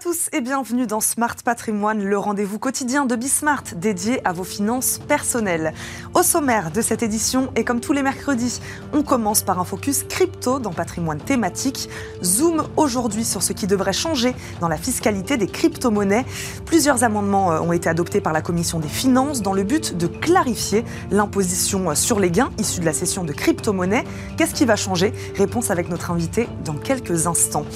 tous et bienvenue dans Smart Patrimoine, le rendez-vous quotidien de Bismart dédié à vos finances personnelles. Au sommaire de cette édition, et comme tous les mercredis, on commence par un focus crypto dans patrimoine thématique. Zoom aujourd'hui sur ce qui devrait changer dans la fiscalité des crypto-monnaies. Plusieurs amendements euh, ont été adoptés par la Commission des finances dans le but de clarifier l'imposition sur les gains issus de la cession de crypto-monnaies. Qu'est-ce qui va changer? Réponse avec notre invité dans quelques instants.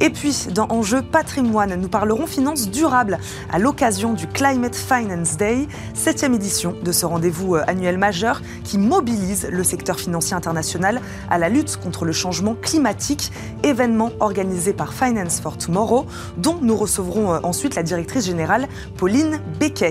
Et puis, dans Enjeu patrimoine, nous parlerons finances durables à l'occasion du Climate Finance Day, septième édition de ce rendez-vous euh, annuel majeur qui mobilise le secteur financier international à la lutte contre le changement climatique, événement organisé par Finance for Tomorrow, dont nous recevrons euh, ensuite la directrice générale Pauline Becquet.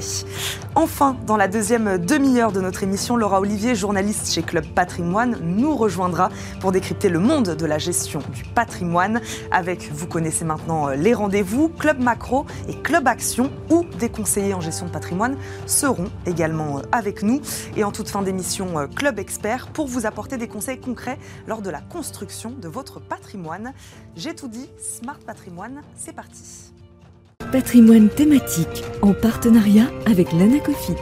Enfin, dans la deuxième demi-heure de notre émission, Laura Olivier, journaliste chez Club Patrimoine, nous rejoindra pour décrypter le monde de la gestion du patrimoine avec vous connaissez maintenant euh, les rendez-vous, Club Macro et Club Action, où des conseillers en gestion de patrimoine seront également euh, avec nous. Et en toute fin d'émission, euh, Club Expert, pour vous apporter des conseils concrets lors de la construction de votre patrimoine. J'ai tout dit, Smart Patrimoine, c'est parti. Patrimoine thématique en partenariat avec l'Anacofi.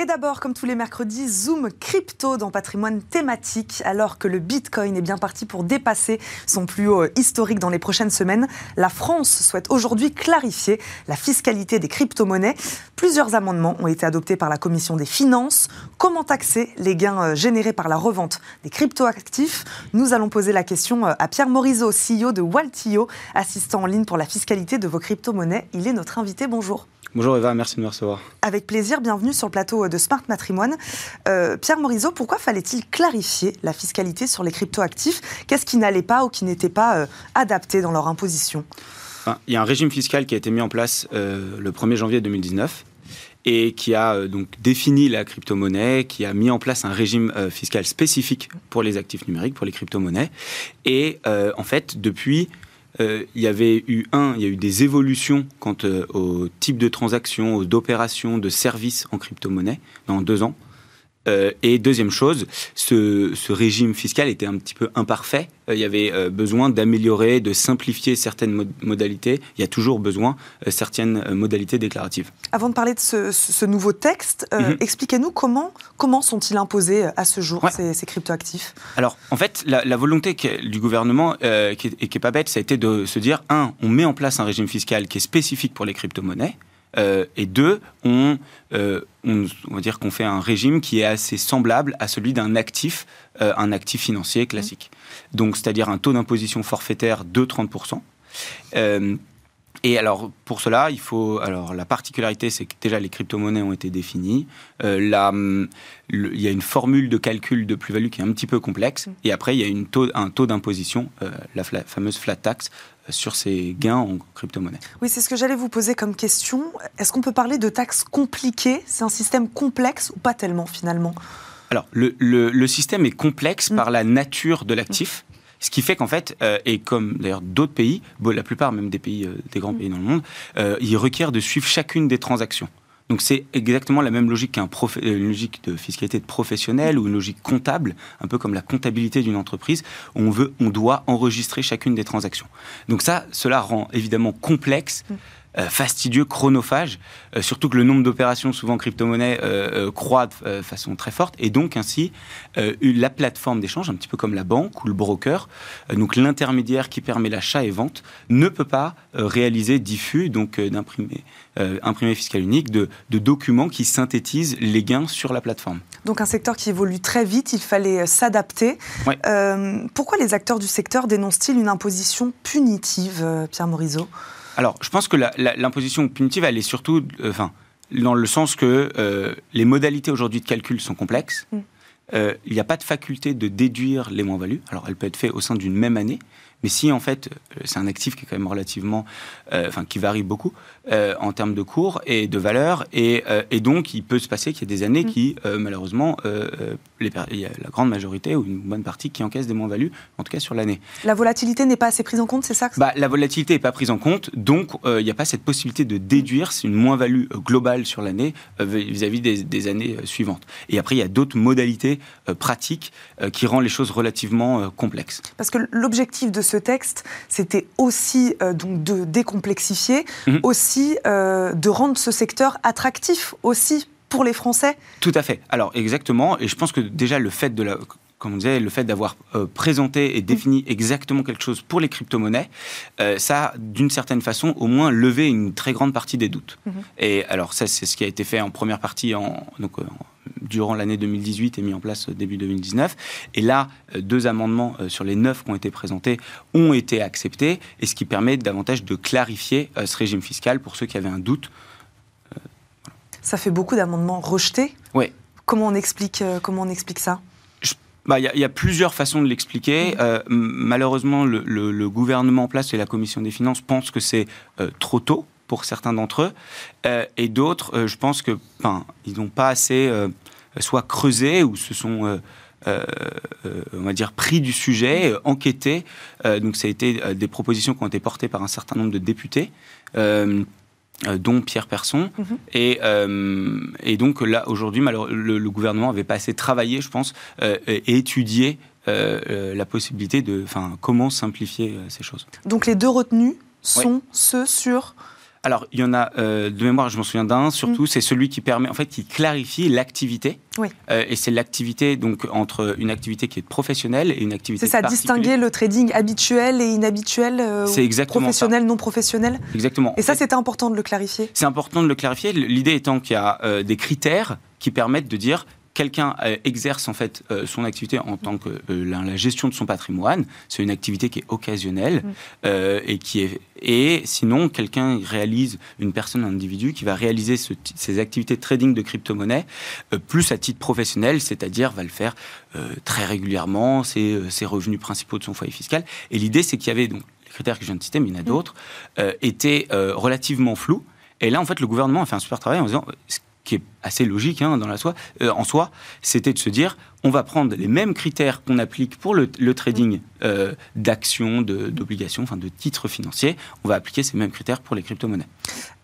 Et d'abord, comme tous les mercredis, Zoom crypto dans patrimoine thématique. Alors que le Bitcoin est bien parti pour dépasser son plus haut euh, historique dans les prochaines semaines, la France souhaite aujourd'hui clarifier la fiscalité des crypto-monnaies. Plusieurs amendements ont été adoptés par la Commission des finances. Comment taxer les gains euh, générés par la revente des crypto-actifs? Nous allons poser la question euh, à Pierre Morizot, CEO de Waltio, assistant en ligne pour la fiscalité de vos crypto-monnaies. Il est notre invité. Bonjour. Bonjour Eva, merci de me recevoir. Avec plaisir, bienvenue sur le plateau de Smart Matrimoine. Euh, Pierre Morizot, pourquoi fallait-il clarifier la fiscalité sur les cryptoactifs? Qu'est-ce qui n'allait pas ou qui n'était pas euh, adapté dans leur imposition? Il y a un régime fiscal qui a été mis en place euh, le 1er janvier 2019 et qui a donc défini la crypto-monnaie, qui a mis en place un régime fiscal spécifique pour les actifs numériques, pour les crypto-monnaies. Et en fait, depuis, euh, il y avait eu un, il y a eu des évolutions quant euh, au type de transactions, d'opérations, de services en crypto-monnaie dans deux ans. Euh, et deuxième chose, ce, régime fiscal était un petit peu imparfait. Euh, il y avait euh, besoin d'améliorer, de simplifier certaines modalités. Il y a toujours besoin de certaines modalités déclaratives. Avant de parler de ce, nouveau texte, mhm. expliquez-nous comment, comment sont-ils imposés à ce jour, ces, ces cryptoactifs? Alors, en fait, la, volonté du gouvernement, qui, qui est pas bête, ça a été de se dire, un, on met en place un régime fiscal qui est spécifique pour les crypto-monnaies. Euh, et deux, euh, on, on, va dire qu'on fait un régime qui est assez semblable à celui d'un actif, euh, un actif financier classique. Donc, c'est-à-dire un taux d'imposition forfaitaire de 30%. Et alors, pour cela, il faut. Alors, la particularité, c'est que déjà les crypto-monnaies ont été définies. il y a une formule de calcul de plus-value qui est un petit peu complexe. Mm. Et après, il y a une taux, un taux d'imposition, la fameuse flat tax, sur ces gains en crypto-monnaie. Oui, c'est ce que j'allais vous poser comme question. Est-ce qu'on peut parler de taxes compliquées? C'est un système complexe ou pas tellement finalement? Alors, le, système est complexe mm. par la nature de l'actif. Ce qui fait qu'en fait, euh, et comme d'ailleurs d'autres pays, la plupart même des pays, euh, des grands mm. pays dans le monde, euh, il requiert de suivre chacune des transactions. Donc c'est exactement la même logique qu'une logique de fiscalité de professionnel ou une logique comptable, un peu comme la comptabilité d'une entreprise. On veut, on doit enregistrer chacune des transactions. Donc ça, cela rend évidemment complexe. Mm. Euh, fastidieux, chronophage, euh, surtout que le nombre d'opérations, souvent crypto-monnaie, euh, croît de façon très forte, et donc ainsi, la plateforme d'échange, un petit peu comme la banque ou le broker, donc l'intermédiaire qui permet l'achat et vente, ne peut pas réaliser diffus, donc d'imprimer imprimé fiscal unique, de, documents qui synthétisent les gains sur la plateforme. Donc un secteur qui évolue très vite, il fallait s'adapter. pourquoi les acteurs du secteur dénoncent-ils une imposition punitive, Pierre Morizot alors, je pense que l'imposition punitive, elle est surtout, euh, enfin, dans le sens que euh, les modalités aujourd'hui de calcul sont complexes. Mm. Euh, il n'y a pas de faculté de déduire les moins-values. Alors, elle peut être faite au sein d'une même année, Mais si en fait, c'est un actif qui est quand même relativement, enfin qui varie beaucoup en termes de cours et de valeur, et, et, donc il peut se passer qu'il y ait des années mm. qui, malheureusement, les, il y a la grande majorité ou une bonne partie qui encaisse des moins-values, en tout cas sur l'année. La volatilité n'est pas assez prise en compte, c'est ça bah, La volatilité n'est pas prise en compte, donc il n'y a pas cette possibilité de déduire, une moins-value globale sur l'année vis-à-vis des, des, années suivantes. Et après, il y a d'autres modalités pratiques qui rendent les choses relativement complexes. Parce que l'objectif de ce texte, c'était aussi euh, donc de décomplexifier, mhm. aussi euh, de rendre ce secteur attractif aussi pour les Français. Tout à fait. Alors exactement. Et je pense que déjà le fait de la comme on disait, le fait d'avoir euh, présenté et défini exactement quelque chose pour les crypto-monnaies, ça a, d'une certaine façon, au moins levé une très grande partie des doutes. Mhm. Et alors, ça, c'est ce qui a été fait en première partie, en, donc, durant l'année 2018 et mis en place début 2019. Et là, euh, deux amendements euh, sur les neuf qui ont été présentés ont été acceptés, et ce qui permet davantage de clarifier euh, ce régime fiscal pour ceux qui avaient un doute. Ça fait beaucoup d'amendements rejetés. Oui. Comment on explique, comment on explique ça? Bah, il y, a plusieurs façons de l'expliquer. Mmh. malheureusement, le, gouvernement en place et la commission des finances pensent que c'est trop tôt pour certains d'entre eux, euh, et d'autres, euh, je pense que, ils n'ont pas assez euh, soit creusé ou se sont on va dire, pris du sujet, enquêté. donc, ça a été des propositions qui ont été portées par un certain nombre de députés. Dont Pierre Persson. Mhm. et, et, donc là, aujourd'hui, le, le, gouvernement n'avait pas assez travaillé, je pense, et étudié la possibilité de, enfin, comment simplifier ces choses. Donc les deux retenus sont ceux sur alors, il y en a, euh, de mémoire, je m'en souviens d'un, surtout, mm. c'est celui qui permet, en fait, qui clarifie l'activité. Oui. Euh, et c'est l'activité, donc, entre une activité qui est professionnelle et une activité C'est ça, distinguer le trading habituel et inhabituel, euh, c'est exactement professionnel, non professionnel Exactement. Et ça, c'était important de le clarifier C'est important de le clarifier. L'idée étant qu'il y a des critères qui permettent de dire quelqu'un euh, exerce en fait euh, son activité en tant que euh, la, gestion de son patrimoine, c'est une activité qui est occasionnelle mm. et qui est et sinon quelqu'un réalise une personne un individu qui va réaliser ce, ces activités de trading de crypto-monnaie plus à titre professionnel, c'est-à-dire va le faire très régulièrement, c'est ses revenus principaux de son foyer fiscal. Et l'idée c'est qu'il y avait donc les critères que je viens de citer, mais il y en a mm. d'autres, étaient relativement flous. Et là, en fait, le gouvernement a fait un super travail en disant qui est assez logique hein, euh, en soi, c'était de se dire on va prendre les mêmes critères qu'on applique pour le, trading euh, d'actions, d'obligations, enfin de titres financiers, on va appliquer ces mêmes critères pour les crypto-monnaies.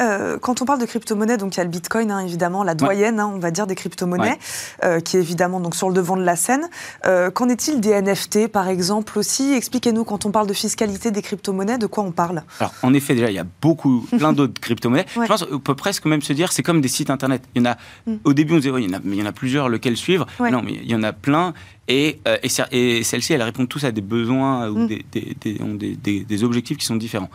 Euh, quand on parle de crypto-monnaies, donc il y a le Bitcoin, hein, évidemment, la doyenne, hein, on va dire, des crypto-monnaies, qui est évidemment donc sur le devant de la scène. Qu'en est-il des NFT, par exemple, aussi? Expliquez-nous, quand on parle de fiscalité des crypto-monnaies, de quoi on parle? Alors, en effet, déjà, il y a beaucoup, plein d'autres crypto-monnaies. Je pense qu'on peut presque même se dire, c'est comme des sites Internet. Il y en a Mm. Au début, on disait, il, y en a, il y en a plusieurs, lequel suivre? Non, mais il y en a plein. Et, euh, et, celles-ci, elles répondent tous à des besoins ou mm. des, des, des, des, objectifs qui sont différents.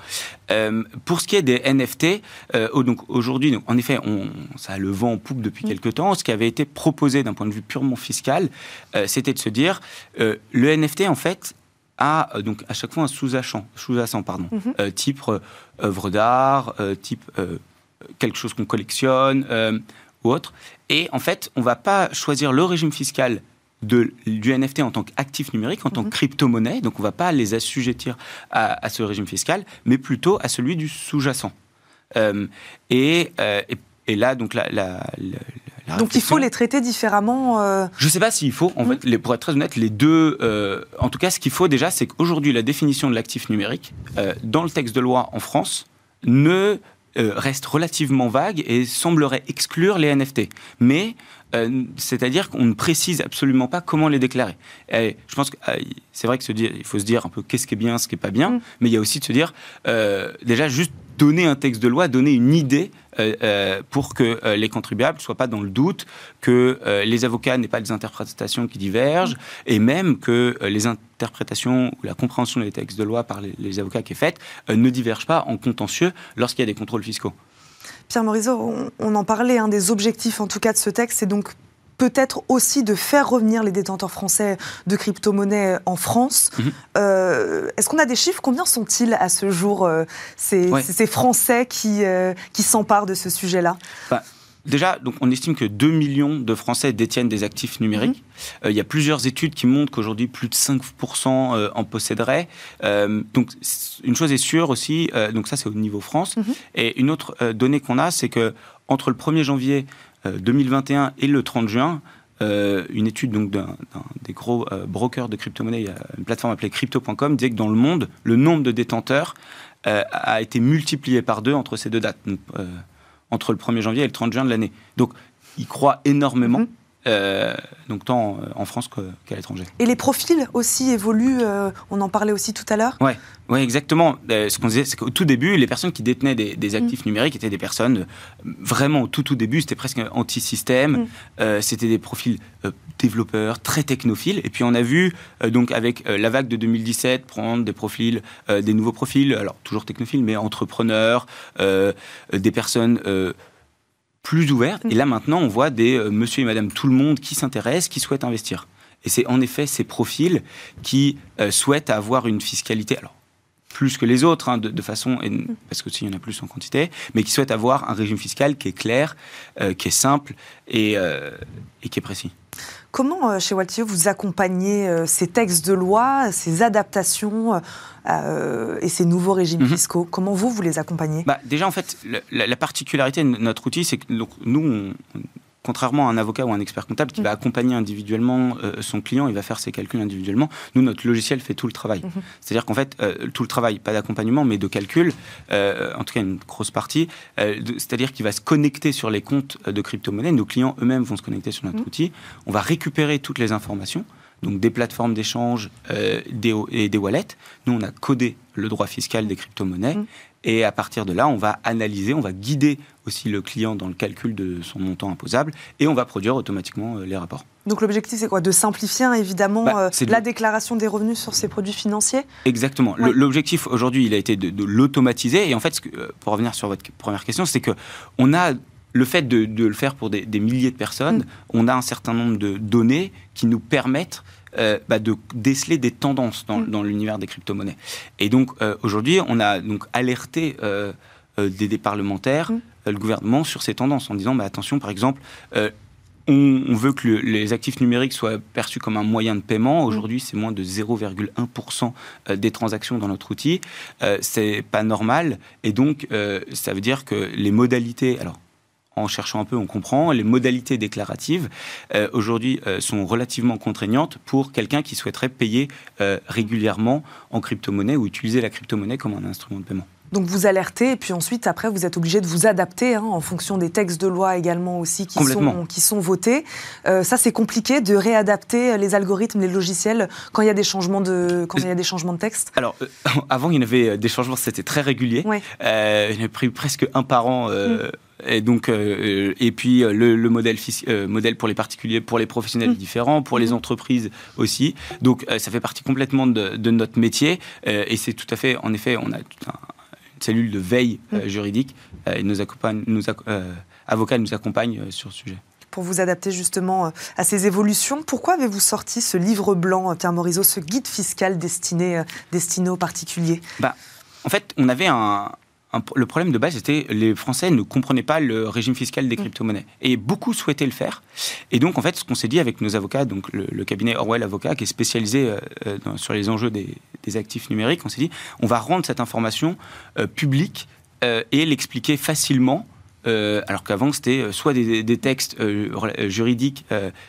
Euh, pour ce qui est des NFT, euh, donc aujourd'hui, en effet, on, ça a le vent en poupe depuis mm. quelques temps. Ce qui avait été proposé d'un point de vue purement fiscal, c'était de se dire, le NFT, en fait, a donc à chaque fois un sous-jacent, sous pardon, mm-hmm. type œuvre d'art, type quelque chose qu'on collectionne ou autre. Et en fait, on ne va pas choisir le régime fiscal de, du NFT en tant qu'actif numérique, en tant que mhm. crypto-monnaie. Donc, on ne va pas les assujettir à, ce régime fiscal, mais plutôt à celui du sous-jacent. Euh, et, euh, et, là, donc, la, la, donc il faut les traiter différemment euh... Je ne sais pas s'il faut. En mhm. fait, les, pour être très honnête, les deux. En tout cas, ce qu'il faut déjà, c'est qu'aujourd'hui, la définition de l'actif numérique, dans le texte de loi en France, ne reste relativement vague et semblerait exclure les NFT. Mais euh, c'est-à-dire qu'on ne précise absolument pas comment les déclarer. Et je pense que euh, c'est vrai que se dire, il faut se dire un peu qu'est-ce qui est bien, ce qui est pas bien, mm. mais il y a aussi de se dire déjà juste donner un texte de loi, donner une idée euh, euh, pour que euh, les contribuables ne soient pas dans le doute, que les avocats n'aient pas des interprétations qui divergent, et même que les interprétations ou la compréhension des textes de loi par les, avocats qui est faite ne divergent pas en contentieux lorsqu'il y a des contrôles fiscaux. Pierre Morisot, on, en parlait, un des objectifs en tout cas de ce texte, c'est donc peut-être aussi de faire revenir les détenteurs français de crypto-monnaies en France. Mhm. Euh, est-ce qu'on a des chiffres? Combien sont-ils à ce jour, euh, ces, Français qui, euh, qui s'emparent de ce sujet-là? Bah, déjà, donc on estime que 2 millions de Français détiennent des actifs numériques. Mhm. il y a plusieurs études qui montrent qu'aujourd'hui, plus de 5% en posséderaient. donc, une chose est sûre aussi, donc ça, c'est au niveau France. Mhm. Et une autre donnée qu'on a, c'est que entre le 1er janvier 2021 et le 30 juin, euh, une étude donc d'un des gros euh, brokers de crypto-monnaie, une plateforme appelée crypto.com, disait que dans le monde, le nombre de détenteurs euh, a été multiplié par deux entre ces deux dates, entre le 1er janvier et le 30 juin de l'année. Donc, ils croient énormément. Mhm. Euh, donc tant en France qu'à l'étranger. Et les profils aussi évoluent, euh, on en parlait aussi tout à l'heure Oui, ouais, exactement. Euh, ce qu'on disait, c'est qu'au tout début, les personnes qui détenaient des, actifs mm. numériques étaient des personnes vraiment au tout tout début, c'était presque anti-système, mm. c'était des profils développeurs, très technophiles. Et puis on a vu, donc avec la vague de 2017, prendre des profils, des nouveaux profils, alors toujours technophiles, mais entrepreneurs, des personnes plus ouvert. Et là, maintenant, on voit des euh, monsieur et madame tout le monde qui s'intéressent, qui souhaitent investir. Et c'est en effet ces profils qui euh, souhaitent avoir une fiscalité, alors plus que les autres, hein, de, façon, parce que s'il y en a plus en quantité, mais qui souhaitent avoir un régime fiscal qui est clair, euh, qui est simple et, et qui est précis. Comment, euh, chez Waltier, vous accompagnez euh, ces textes de loi, ces adaptations euh, et ces nouveaux régimes mhm. fiscaux? Comment vous, vous les accompagnez? Bah, Déjà, en fait, la, particularité de notre outil, c'est que nous, on, contrairement à un avocat ou un expert comptable qui va mm. accompagner individuellement euh, son client, il va faire ses calculs individuellement. Nous, notre logiciel fait tout le travail. Mm-hmm. C'est-à-dire qu'en fait, euh, tout le travail, pas d'accompagnement, mais de calcul, euh, en tout cas une grosse partie, c'est-à-dire qu'il va se connecter sur les comptes de crypto-monnaie. Nos clients eux-mêmes vont se connecter sur notre mm. outil. On va récupérer toutes les informations donc des plateformes d'échange des, et des wallets. Nous, on a codé le droit fiscal des crypto-monnaies mm. Et à partir de là, on va analyser, on va guider aussi le client dans le calcul de son montant imposable et on va produire automatiquement euh, les rapports. Donc l'objectif, c'est quoi? De simplifier évidemment bah, euh, la déclaration des revenus sur ces produits financiers? Exactement. L'objectif aujourd'hui, il a été de, l'automatiser. Et en fait, euh, pour revenir sur votre première question, c'est que on a le fait de, le faire pour des, milliers de personnes, mm. on a un certain nombre de données qui nous permettent euh, bah, de déceler des tendances dans, mm. l'univers des crypto-monnaies. Et donc euh, aujourd'hui, on a donc alerté euh, des, parlementaires, mm. le gouvernement sur ces tendances en disant bah, attention, par exemple, on, veut que les actifs numériques soient perçus comme un moyen de paiement. Aujourd'hui, c'est moins de 0,1% des transactions dans notre outil. c'est pas normal. Et donc, ça veut dire que les modalités. Alors, en cherchant un peu, on comprend. Les modalités déclaratives, euh, aujourd'hui, euh, sont relativement contraignantes pour quelqu'un qui souhaiterait payer euh, régulièrement en crypto-monnaie ou utiliser la crypto-monnaie comme un instrument de paiement. Donc vous alertez et puis ensuite après vous êtes obligé de vous adapter hein, en fonction des textes de loi également aussi qui, sont, qui sont votés. ça c'est compliqué de réadapter les algorithmes, les logiciels quand il y a des changements de quand il y a des changements de texte. Alors avant il y en avait des changements, c'était très régulier. il y en avait pris presque un par an. Mm. Et donc, euh, et puis euh, le, modèle, euh, modèle pour les particuliers, pour les professionnels mmh. différents, pour les mmh. entreprises aussi. Donc, ça fait partie complètement de, notre métier. et c'est tout à fait, en effet, on a toute une cellule de veille mmh. juridique et nos, nos avocats nous accompagnent sur ce sujet pour vous adapter justement à ces évolutions. Pourquoi avez-vous sorti ce livre blanc, Pierre Morisot, ce guide fiscal destiné, destiné aux particuliers? Bah, En fait, on avait un, le problème de base, c'était les Français ne comprenaient pas le régime fiscal des mm. crypto-monnaies. Et beaucoup souhaitaient le faire. Et donc, en fait, ce qu'on s'est dit avec nos avocats, donc le, cabinet Orwell Avocat, qui est spécialisé euh, euh, sur les enjeux des, actifs numériques, on s'est dit, on va rendre cette information euh, publique et l'expliquer facilement euh, alors qu'avant c'était euh, soit des, textes euh, juridiques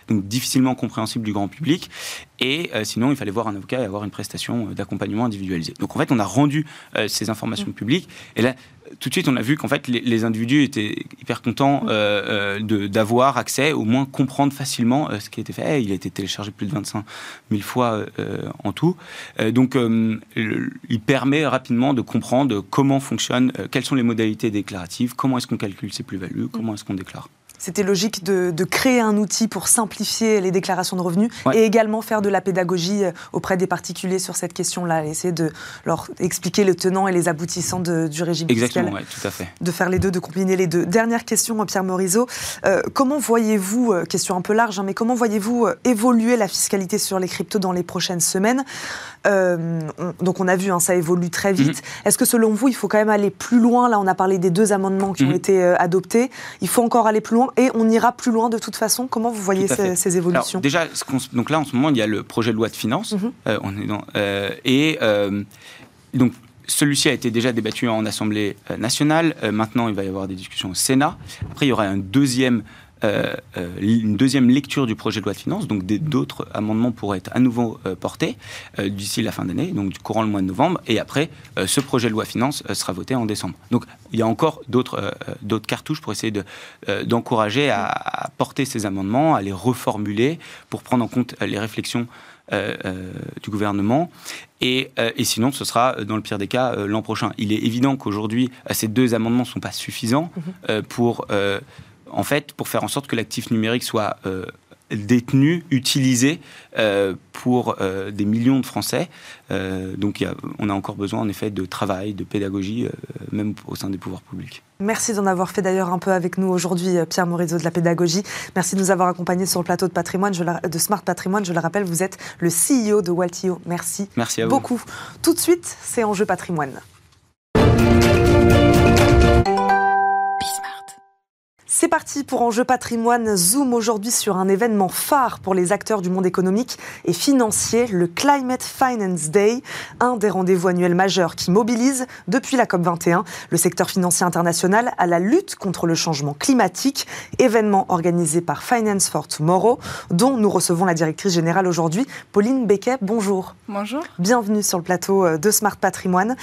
donc difficilement compréhensibles du grand public, et sinon il fallait voir un avocat et avoir une prestation d'accompagnement individualisée. Donc en fait on a rendu ces informations mmh. publiques, et là tout de suite, on a vu qu'en fait, les, individus étaient hyper contents euh, euh, d'avoir accès, au moins comprendre facilement euh, ce qui a été fait. Il a été téléchargé plus de 25 000 fois en tout. donc, il permet rapidement de comprendre comment fonctionne, quelles sont les modalités déclaratives, comment est-ce qu'on calcule ses plus-values, comment est-ce qu'on déclare. C'était logique de, créer un outil pour simplifier les déclarations de revenus et également faire de la pédagogie euh, auprès des particuliers sur cette question-là, essayer de leur expliquer le tenant et les aboutissants du régime Exactement, fiscal. tout à fait. De faire les deux, de combiner les deux. Dernière question, Pierre Morisot. Euh, comment voyez-vous, euh, question un peu large, hein, mais comment voyez-vous évoluer la fiscalité sur les cryptos dans les prochaines semaines? Donc on a vu, hein, ça évolue très vite. Mhm. Est-ce que selon vous, il faut quand même aller plus loin? Là, on a parlé des deux amendements qui ont mhm. été adoptés. Il faut encore aller plus loin et on ira plus loin de toute façon. Comment vous voyez ces, évolutions Déjà, donc là en ce moment, il y a le projet de loi de finances. Mhm. on est dans, et donc celui-ci a été déjà débattu en Assemblée nationale. maintenant, il va y avoir des discussions au Sénat. Après, il y aura un deuxième euh, euh, une deuxième lecture du projet de loi de finances, donc d'autres amendements pourraient être à nouveau euh, portés d'ici la fin d'année, donc du courant le mois de novembre, et après, ce projet de loi de finances sera voté en décembre. Donc il y a encore d'autres d'autres cartouches pour essayer d'encourager à, porter ces amendements, à les reformuler pour prendre en compte les réflexions du gouvernement. Et, et, sinon, ce sera, dans le pire des cas, l'an prochain. Il est évident qu'aujourd'hui, ces deux amendements ne sont pas suffisants mmh pour en fait, pour faire en sorte que l'actif numérique soit euh, détenu, utilisé euh, pour euh, des millions de Français. donc on a encore besoin en effet de travail, de pédagogie, même au sein des pouvoirs publics. Merci d'en avoir fait d'ailleurs un peu avec nous aujourd'hui, Pierre Morizot de la pédagogie. Merci de nous avoir accompagnés sur le plateau de patrimoine, de Smart Patrimoine. Je le rappelle, vous êtes le CEO de Waltio. Merci, Merci beaucoup. Tout de suite, c'est Enjeu Patrimoine. C'est parti pour Enjeu Patrimoine. Zoom aujourd'hui sur un événement phare pour les acteurs du monde économique et financier, le Climate Finance Day, un des rendez-vous annuels majeurs qui mobilise depuis la COP21 le secteur financier international à la lutte contre le changement climatique, événement organisé par Finance for Tomorrow, dont nous recevons la directrice générale aujourd'hui, Pauline Becquet. Bonjour. Bonjour. Bienvenue sur le plateau euh, de Smart Patrimoine.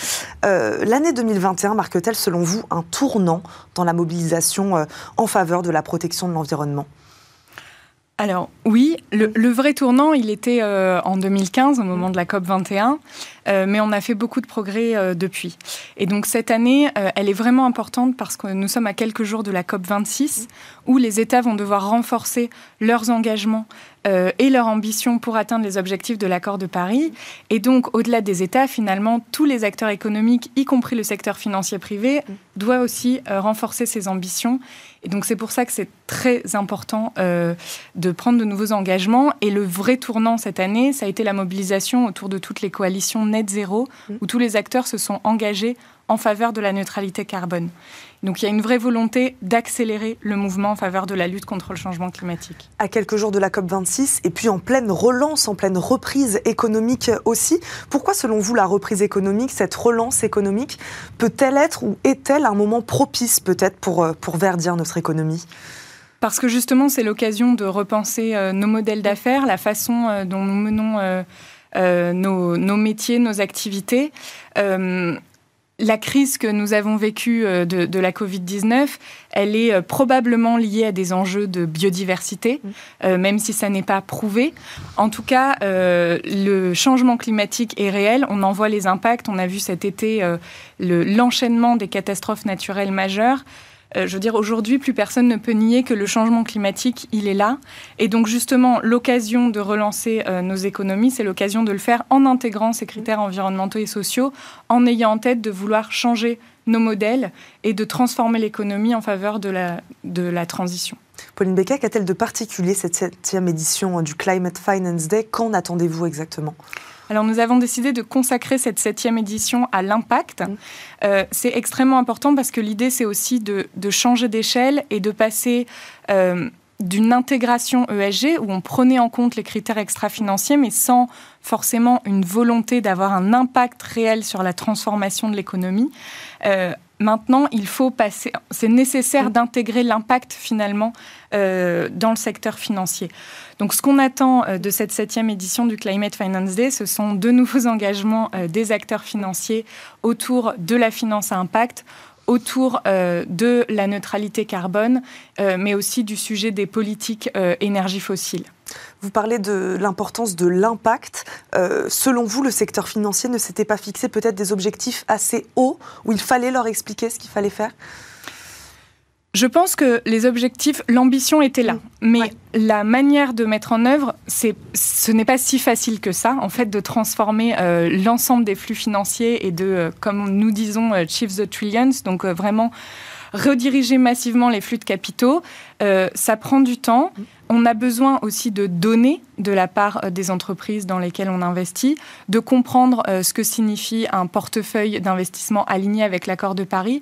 Euh, l'année 2021 marque-t-elle selon vous un tournant dans la mobilisation euh, en faveur de la protection de l'environnement alors oui, le, vrai tournant, il était euh, en 2015, au moment de la COP 21, euh, mais on a fait beaucoup de progrès euh, depuis. Et donc cette année, elle est vraiment importante parce que nous sommes à quelques jours de la COP 26, où les États vont devoir renforcer leurs engagements et leurs ambitions pour atteindre les objectifs de l'accord de Paris. Et donc, au-delà des États, finalement, tous les acteurs économiques, y compris le secteur financier privé, doivent aussi renforcer ces ambitions et donc c'est pour ça que c'est très important euh, de prendre de nouveaux engagements. Et le vrai tournant cette année, ça a été la mobilisation autour de toutes les coalitions net zéro, mmh. où tous les acteurs se sont engagés en faveur de la neutralité carbone. Donc il y a une vraie volonté d'accélérer le mouvement en faveur de la lutte contre le changement climatique. À quelques jours de la COP26 et puis en pleine relance, en pleine reprise économique aussi, pourquoi selon vous la reprise économique, cette relance économique, peut-elle être ou est-elle un moment propice peut-être pour, euh, pour verdir notre économie? Parce que justement, c'est l'occasion de repenser euh, nos modèles d'affaires, la façon euh, dont nous menons nos, nos, métiers, nos activités la crise que nous avons vécue euh, de, la Covid-19, elle est euh, probablement liée à des enjeux de biodiversité, mm. euh, même si ça n'est pas prouvé. En tout cas, le changement climatique est réel. On en voit les impacts. On a vu cet été l'enchaînement des catastrophes naturelles majeures. Euh, je veux dire, aujourd'hui, plus personne ne peut nier que le changement climatique, il est là. Et donc, justement, l'occasion de relancer euh, nos économies, c'est l'occasion de le faire en intégrant ces critères environnementaux et sociaux, en ayant en tête de vouloir changer nos modèles et de transformer l'économie en faveur de la, de la transition. Pauline Becquet, qu'a-t-elle de particulier cette septième édition du Climate Finance Day? Qu'en attendez-vous exactement? Alors nous avons décidé de consacrer cette septième édition à l'impact. Mmh. Euh, c'est extrêmement important parce que l'idée c'est aussi de, changer d'échelle et de passer euh, d'une intégration ESG où on prenait en compte les critères extra-financiers mais sans forcément une volonté d'avoir un impact réel sur la transformation de l'économie. Euh, maintenant, il faut passer. C'est nécessaire mmh. d'intégrer l'impact finalement dans le secteur financier. Donc ce qu'on attend euh, de cette septième édition du Climate Finance Day, ce sont de nouveaux engagements euh, des acteurs financiers autour de la finance à impact autour euh, de la neutralité carbone, mais aussi du sujet des politiques énergie fossile. Vous parlez de l'importance de l'impact. selon vous, le secteur financier ne s'était pas fixé peut-être des objectifs assez hauts où il fallait leur expliquer ce qu'il fallait faire? Je pense que les objectifs, l'ambition était là, mm. mais la manière de mettre en œuvre, ce n'est pas si facile que ça, en fait, de transformer euh, l'ensemble des flux financiers et de, euh, comme nous disons, euh, chief the trillions, donc vraiment rediriger massivement les flux de capitaux, ça prend du temps. On a besoin aussi de données de la part des entreprises dans lesquelles on investit, de comprendre ce que signifie un portefeuille d'investissement aligné avec l'accord de Paris.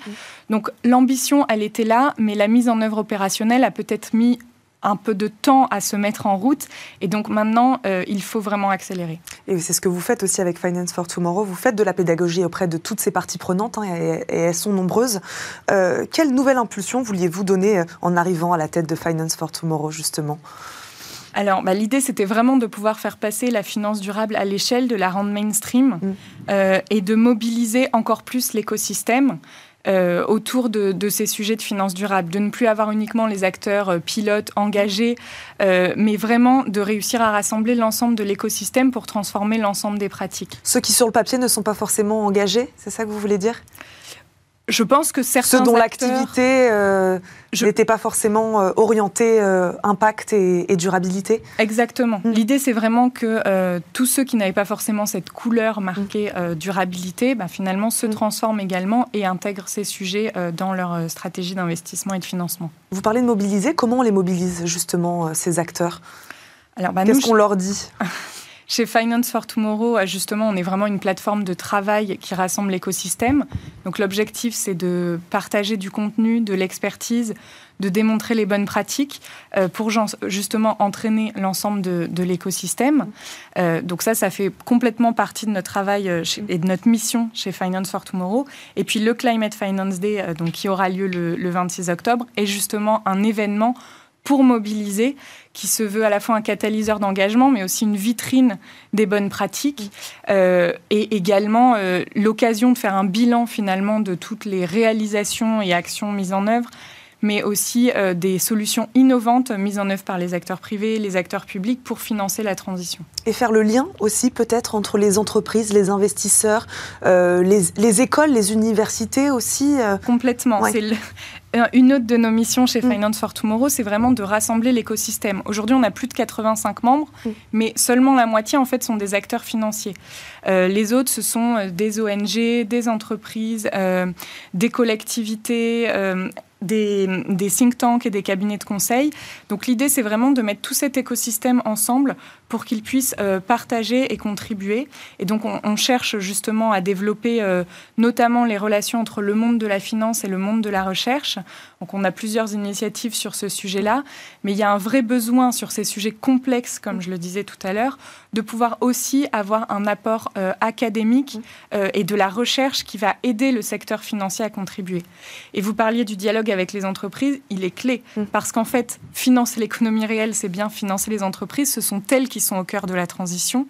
Donc l'ambition, elle était là, mais la mise en œuvre opérationnelle a peut-être mis un peu de temps à se mettre en route. Et donc maintenant, euh, il faut vraiment accélérer. Et c'est ce que vous faites aussi avec Finance for Tomorrow. Vous faites de la pédagogie auprès de toutes ces parties prenantes, hein, et, elles sont nombreuses. Euh, quelle nouvelle impulsion vouliez-vous donner euh, en arrivant à la tête de Finance for Tomorrow, justement? Alors, bah, l'idée, c'était vraiment de pouvoir faire passer la finance durable à l'échelle, de la rendre mainstream mm. et de mobiliser encore plus l'écosystème. Euh, autour de, ces sujets de finances durables, de ne plus avoir uniquement les acteurs euh, pilotes engagés, euh, mais vraiment de réussir à rassembler l'ensemble de l'écosystème pour transformer l'ensemble des pratiques. Ceux qui sur le papier ne sont pas forcément engagés, c'est ça que vous voulez dire? Je pense que certains Ceux dont l'activité euh, n'était pas forcément euh, orientée euh, impact et, durabilité Exactement. Mm. L'idée, c'est vraiment que tous ceux qui n'avaient pas forcément cette couleur marquée mm. durabilité, bah, finalement, se mm. transforment également et intègrent ces sujets dans leur stratégie d'investissement et de financement. Vous parlez de mobiliser. Comment on les mobilise, justement, ces acteurs? Alors, bah, Qu'est-ce qu'on leur dit? Chez Finance for Tomorrow, euh, justement, on est vraiment une plateforme de travail qui rassemble l'écosystème. Donc l'objectif, c'est de partager du contenu, de l'expertise, de démontrer les bonnes pratiques euh, pour justement entraîner l'ensemble de, l'écosystème. Euh, donc ça, ça fait complètement partie de notre travail et de notre mission chez Finance for Tomorrow. Et puis le Climate Finance Day, donc, qui aura lieu le, le 26 octobre, est justement un événement pour mobiliser, qui se veut à la fois un catalyseur d'engagement, mais aussi une vitrine des bonnes pratiques, euh, et également euh, l'occasion de faire un bilan finalement de toutes les réalisations et actions mises en œuvre mais aussi euh, des solutions innovantes mises en œuvre par les acteurs privés, les acteurs publics pour financer la transition. Et faire le lien aussi peut-être entre les entreprises, les investisseurs, euh, les, écoles, les universités aussi euh? Complètement. Une autre de nos missions chez mm. Finance for Tomorrow, c'est vraiment de rassembler l'écosystème. Aujourd'hui, on a plus de 85 membres, mm. mais seulement la moitié, en fait, sont des acteurs financiers. Les autres, ce sont des ONG, des entreprises, des collectivités, des, think tanks et des cabinets de conseil. Donc l'idée, c'est vraiment de mettre tout cet écosystème ensemble pour qu'ils puissent euh, partager et contribuer. Et donc on, cherche justement à développer euh, notamment les relations entre le monde de la finance et le monde de la recherche. Donc on a plusieurs initiatives sur ce sujet-là, mais il y a un vrai besoin sur ces sujets complexes, comme je le disais tout à l'heure, de pouvoir aussi avoir un apport euh, académique et de la recherche qui va aider le secteur financier à contribuer. Et vous parliez du dialogue avec les entreprises, il est clé, parce qu'en fait, financer l'économie réelle, c'est bien financer les entreprises, ce sont elles qui sont au cœur de la transition.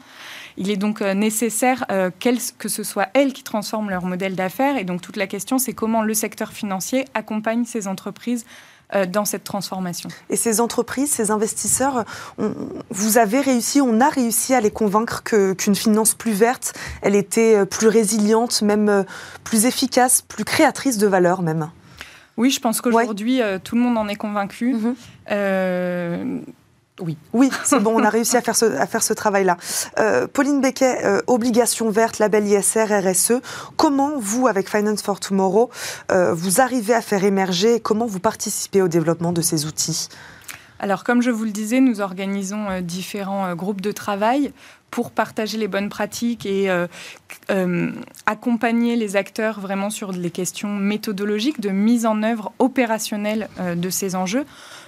Il est donc euh, nécessaire euh, que ce soit elles qui transforment leur modèle d'affaires. Et donc toute la question, c'est comment le secteur financier accompagne ces entreprises euh, dans cette transformation. Et ces entreprises, ces investisseurs, vous avez réussi, on a réussi à les convaincre qu'une finance plus verte, elle était plus résiliente, même plus efficace, plus créatrice de valeur même. Oui, je pense qu'aujourd'hui, tout le monde en est convaincu. Mm-hmm. Oui. Oui, c'est bon, on a réussi à faire ce, travail-là. Euh, Pauline Becquet, euh, obligation verte, label ISR, RSE. Comment vous, avec Finance for Tomorrow, euh, vous arrivez à faire émerger, comment vous participez au développement de ces outils? Alors, comme je vous le disais, nous organisons différents groupes de travail pour partager les bonnes pratiques et accompagner les acteurs vraiment sur les questions méthodologiques de mise en œuvre opérationnelle de ces enjeux.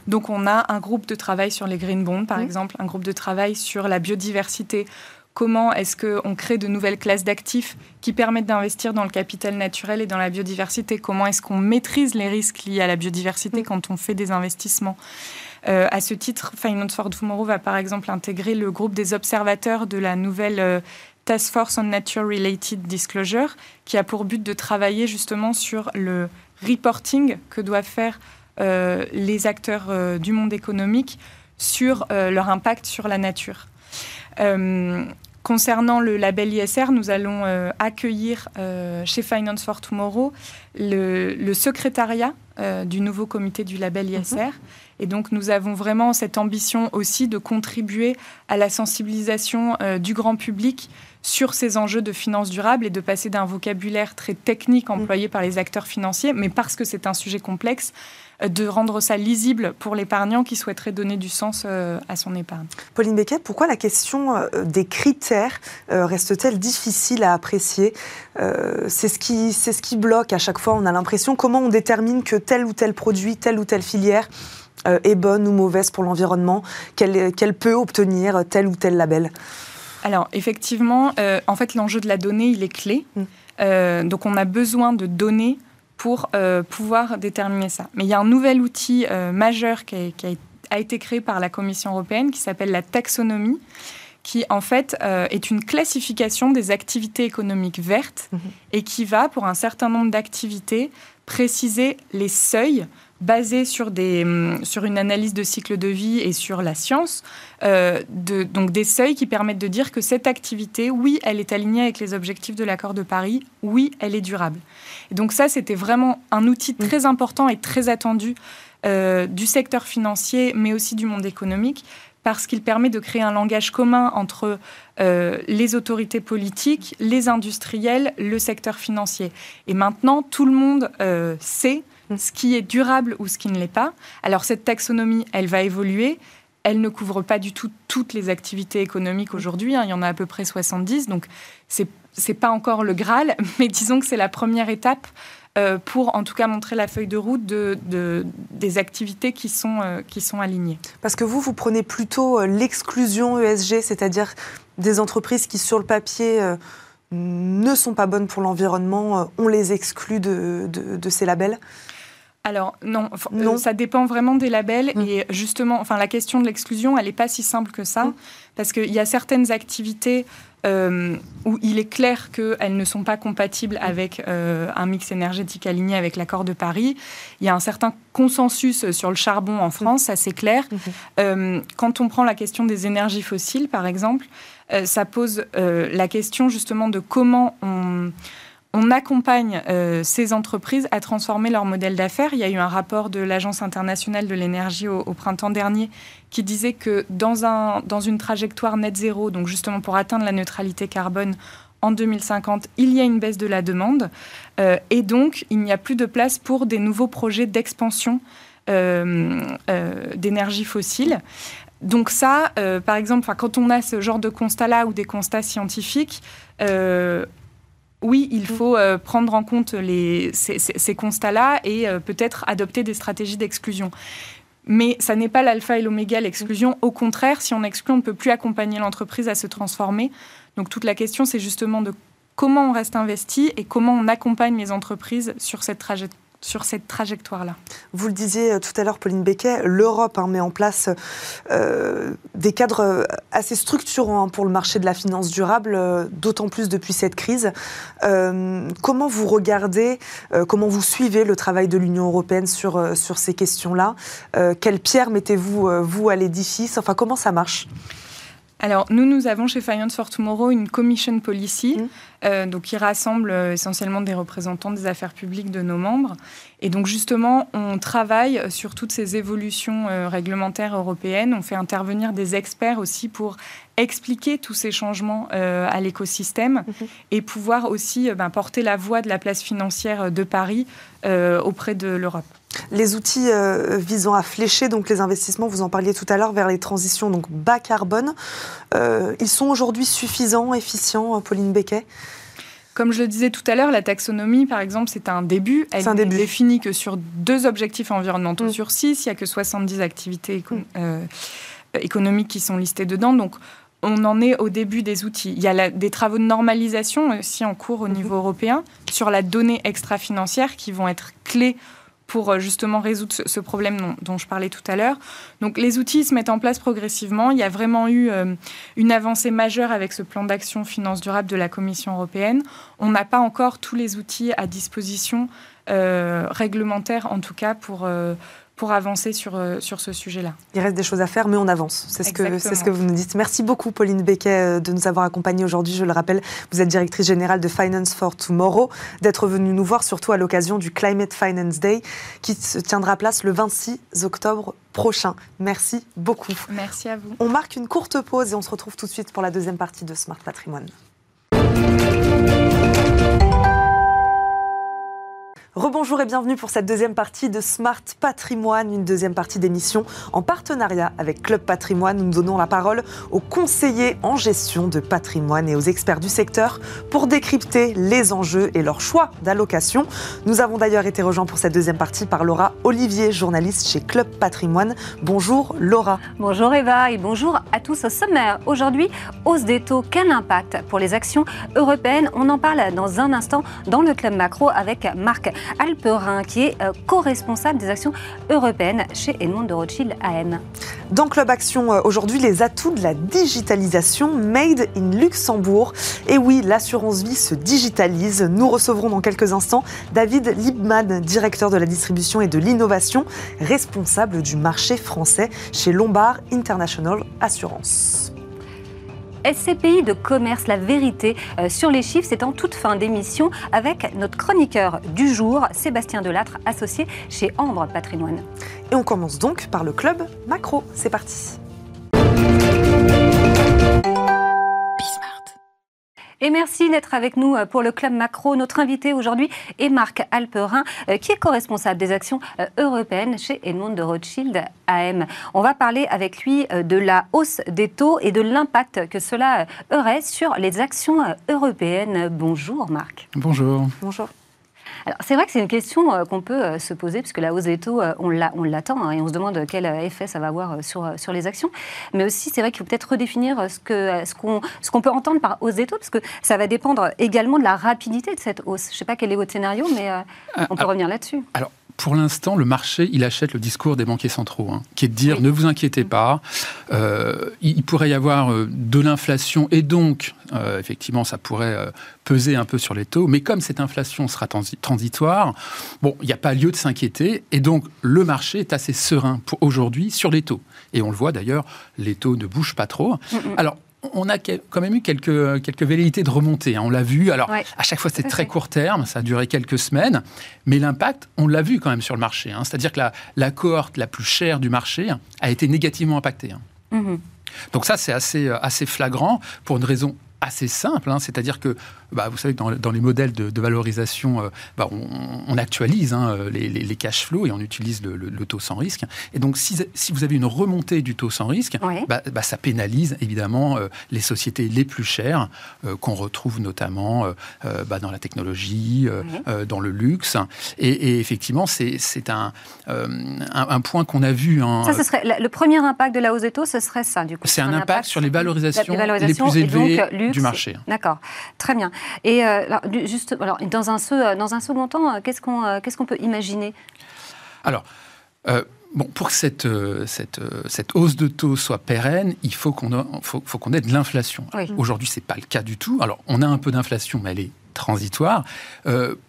Donc on a un groupe de travail sur les green bonds, par mmh. exemple, un groupe de travail sur la biodiversité. Comment est-ce qu'on crée de nouvelles classes d'actifs qui permettent d'investir dans le capital naturel et dans la biodiversité? Comment est-ce qu'on maîtrise les risques liés à la biodiversité mmh. quand on fait des investissements? Euh, à ce titre, Finance for Tomorrow va par exemple intégrer le groupe des observateurs de la nouvelle euh, Task Force on Nature Related Disclosure, qui a pour but de travailler justement sur le reporting que doivent faire euh, les acteurs du monde économique sur leur impact sur la nature. Concernant le label ISR, nous allons accueillir chez Finance for Tomorrow le, secrétariat du nouveau comité du label ISR. Mhm. Et donc nous avons vraiment cette ambition aussi de contribuer à la sensibilisation du grand public sur ces enjeux de finances durables et de passer d'un vocabulaire très technique employé par les acteurs financiers, mais parce que c'est un sujet complexe, euh, de rendre ça lisible pour l'épargnant qui souhaiterait donner du sens euh, à son épargne. Pauline Becquet, pourquoi la question euh, des critères reste-t-elle difficile à apprécier C'est ce, qui, ce qui bloque à chaque fois, on a l'impression. Comment on détermine que tel ou tel produit, telle ou telle filière est bonne ou mauvaise pour l'environnement, qu'elle peut obtenir tel ou tel label? Alors, effectivement, en fait, l'enjeu de la donnée, il est clé. Mm. donc, on a besoin de données pour euh, pouvoir déterminer ça. Mais il y a un nouvel outil euh, majeur qui, a, été créé par la Commission européenne qui s'appelle la taxonomie qui en fait euh, est une classification des activités économiques vertes mhm. et qui va, pour un certain nombre d'activités, préciser les seuils basés sur, des, hum, sur une analyse de cycle de vie et sur la science, de, donc des seuils qui permettent de dire que cette activité, oui, elle est alignée avec les objectifs de l'accord de Paris, oui, elle est durable donc ça, c'était vraiment un outil très important et très attendu euh, du secteur financier, mais aussi du monde économique, parce qu'il permet de créer un langage commun entre euh, les autorités politiques, les industriels, le secteur financier. Et maintenant, tout le monde euh, sait ce qui est durable ou ce qui ne l'est pas. Alors cette taxonomie, elle va évoluer. Elle ne couvre pas du tout toutes les activités économiques aujourd'hui. Hein. Il y en a à peu près 70. Donc c'est c'est pas encore le Graal, mais disons que c'est la première étape euh, pour en tout cas montrer la feuille de route de, des activités qui sont, euh, qui sont alignées. Parce que vous, vous prenez plutôt euh, l'exclusion ESG, c'est-à-dire des entreprises qui, sur le papier, ne sont pas bonnes pour l'environnement, on les exclut de, de ces labels? Alors non, ça dépend vraiment des labels mmh. et justement, enfin la question de l'exclusion, elle n'est pas si simple que ça mmh. parce qu'il y a certaines activités euh, où il est clair qu'elles ne sont pas compatibles avec euh, un mix énergétique aligné avec l'accord de Paris. Il y a un certain consensus sur le charbon en France, ça c'est clair. Mhm. Euh, quand on prend la question des énergies fossiles, par exemple, ça pose la question justement de comment on on accompagne euh, ces entreprises à transformer leur modèle d'affaires. Il y a eu un rapport de l'Agence internationale de l'énergie au, printemps dernier qui disait que dans, un, dans une trajectoire net zéro, donc justement pour atteindre la neutralité carbone en 2050, il y a une baisse de la demande euh, et donc il n'y a plus de place pour des nouveaux projets d'expansion euh, d'énergie fossile. Donc ça, par exemple, quand on a ce genre de constat-là ou des constats scientifiques, oui, il mm. faut euh, prendre en compte ces, constats-là et euh, peut-être adopter des stratégies d'exclusion. Mais ça n'est pas l'alpha et l'oméga, l'exclusion. Au contraire, si on exclut, on ne peut plus accompagner l'entreprise à se transformer. Donc toute la question, c'est justement de comment on reste investi et comment on accompagne les entreprises sur cette trajectoire sur cette trajectoire-là. Vous le disiez euh, tout à l'heure, Pauline Becquet, l'Europe hein, met en place euh, des cadres euh, assez structurants hein, pour le marché de la finance durable, d'autant plus depuis cette crise. comment vous regardez, comment vous suivez le travail de l'Union européenne sur, sur ces questions-là? Quelle pierre mettez-vous vous à l'édifice? Enfin, comment ça marche? Alors, nous, nous avons chez Finance for Tomorrow une commission policy, mmh. euh, donc qui rassemble euh, essentiellement des représentants des affaires publiques de nos membres. Et donc, justement, on travaille sur toutes ces évolutions euh, réglementaires européennes. On fait intervenir des experts aussi pour expliquer tous ces changements à l'écosystème mmh. et pouvoir aussi ben, porter la voix de la place financière de Paris auprès de l'Europe. Les outils euh, visant à flécher donc les investissements, vous en parliez tout à l'heure, vers les transitions donc bas carbone, euh, ils sont aujourd'hui suffisants, efficients, euh, Pauline Becquet comme je le disais tout à l'heure, la taxonomie, par exemple, c'est un début. Elle n'est définie que sur deux objectifs environnementaux mm. sur six. Il n'y a que 70 activités économiques qui sont listées dedans. Donc, on en est au début des outils. Il y a des travaux de normalisation aussi en cours au mm-hmm. niveau européen sur la donnée extra-financière qui vont être clés pour euh, justement résoudre ce, problème dont, je parlais tout à l'heure. Donc les outils se mettent en place progressivement. Il y a vraiment eu euh, une avancée majeure avec ce plan d'action finance durable de la Commission européenne. On n'a pas encore tous les outils à disposition euh, réglementaires, en tout cas pour pour avancer sur, euh, sur ce sujet-là. Il reste des choses à faire, mais on avance. C'est ce, que, ce que vous nous dites. Merci beaucoup, Pauline Becquet, euh, de nous avoir accompagnés aujourd'hui. Je le rappelle, vous êtes directrice générale de Finance for Tomorrow, d'être venue nous voir, surtout à l'occasion du Climate Finance Day, qui se tiendra place le 26 octobre prochain. Merci beaucoup. Merci à vous. On marque une courte pause et on se retrouve tout de suite pour la deuxième partie de Smart Patrimoine. Rebonjour et bienvenue pour cette deuxième partie de Smart Patrimoine, une deuxième partie d'émission en partenariat avec Club Patrimoine. Nous donnons la parole aux conseillers en gestion de patrimoine et aux experts du secteur pour décrypter les enjeux et leurs choix d'allocation. Nous avons d'ailleurs été rejoints pour cette deuxième partie par Laura Olivier, journaliste chez Club Patrimoine. Bonjour Laura. Bonjour Eva et bonjour à tous au sommaire. Aujourd'hui, hausse des taux, quel impact pour les actions européennes? On en parle dans un instant dans le Club Macro avec Marc Alperin, qui est euh, co-responsable des actions européennes chez Edmond de Rothschild AM. Dans Club Action, euh, aujourd'hui, les atouts de la digitalisation made in Luxembourg. Et oui, l'assurance vie se digitalise. Nous recevrons dans quelques instants David Liebman, directeur de la distribution et de l'innovation, responsable du marché français chez Lombard International Assurance. SCPI de commerce, la vérité euh, sur les chiffres, c'est en toute fin d'émission avec notre chroniqueur du jour, Sébastien Delattre, associé chez Ambre Patrimoine. Et on commence donc par le club macro. C'est parti. Et merci d'être avec nous euh, pour le Club Macro. Notre invité aujourd'hui est Marc Alperin, euh, qui est co-responsable des actions euh, européennes chez Edmond de Rothschild AM. On va parler avec lui de la hausse des taux et de l'impact que cela aurait sur les actions européennes. Bonjour Marc. Bonjour. Bonjour c'est vrai que c'est une question euh, qu'on peut euh, se poser, puisque la hausse des taux, euh, on l'attend, hein, et on se demande quel effet ça va avoir sur, sur les actions. Mais aussi, c'est vrai qu'il faut peut-être redéfinir ce qu'on ce qu'on peut entendre par hausse des taux, parce que ça va dépendre également de la rapidité de cette hausse. Je ne sais pas quel est votre scénario, mais on peut revenir là-dessus. Alors, pour l'instant, le marché, il achète le discours des banquiers centraux, hein, qui est de dire ne vous inquiétez pas, euh, il, pourrait y avoir euh, de l'inflation et donc, euh, effectivement, ça pourrait peser un peu sur les taux, mais comme cette inflation sera transitoire, bon, il n'y a pas lieu de s'inquiéter et donc le marché est assez serein pour aujourd'hui sur les taux. Et on le voit d'ailleurs, les taux ne bougent pas trop. Alors, on a quand même eu quelques, quelques velléités de remontée. Hein. On l'a vu. Alors, à chaque fois, c'était très court terme. Ça a duré quelques semaines. Mais l'impact, on l'a vu quand même sur le marché. Hein. C'est-à-dire que la, cohorte la plus chère du marché a été négativement impactée. Hein. Mm-hmm. Donc ça, c'est assez, assez flagrant pour une raison assez simple, hein. c'est-à-dire que bah, vous savez dans, dans les modèles de, valorisation, euh, bah, on, actualise hein, les, les, cash flows et on utilise le, taux sans risque. Et donc si, si, vous avez une remontée du taux sans risque, bah, bah, ça pénalise évidemment euh, les sociétés les plus chères euh, qu'on retrouve notamment bah, dans la technologie, dans le luxe. Et, effectivement, c'est un, un, point qu'on a vu. Hein, ça, ce serait le premier impact de la hausse des taux, ce serait ça du coup. C'est un, impact, sur les valorisations les, plus élevées du marché. D'accord, très bien. Et euh, alors, juste, alors, dans, un, dans un second temps, euh, qu'est-ce qu'on euh, peut imaginer? Alors. Bon, pour que cette, cette, cette, hausse de taux soit pérenne, il faut qu'on faut, faut qu'on ait de l'inflation. Aujourd'hui, ce n'est pas le cas du tout. Alors, on a un peu d'inflation, mais elle est transitoire.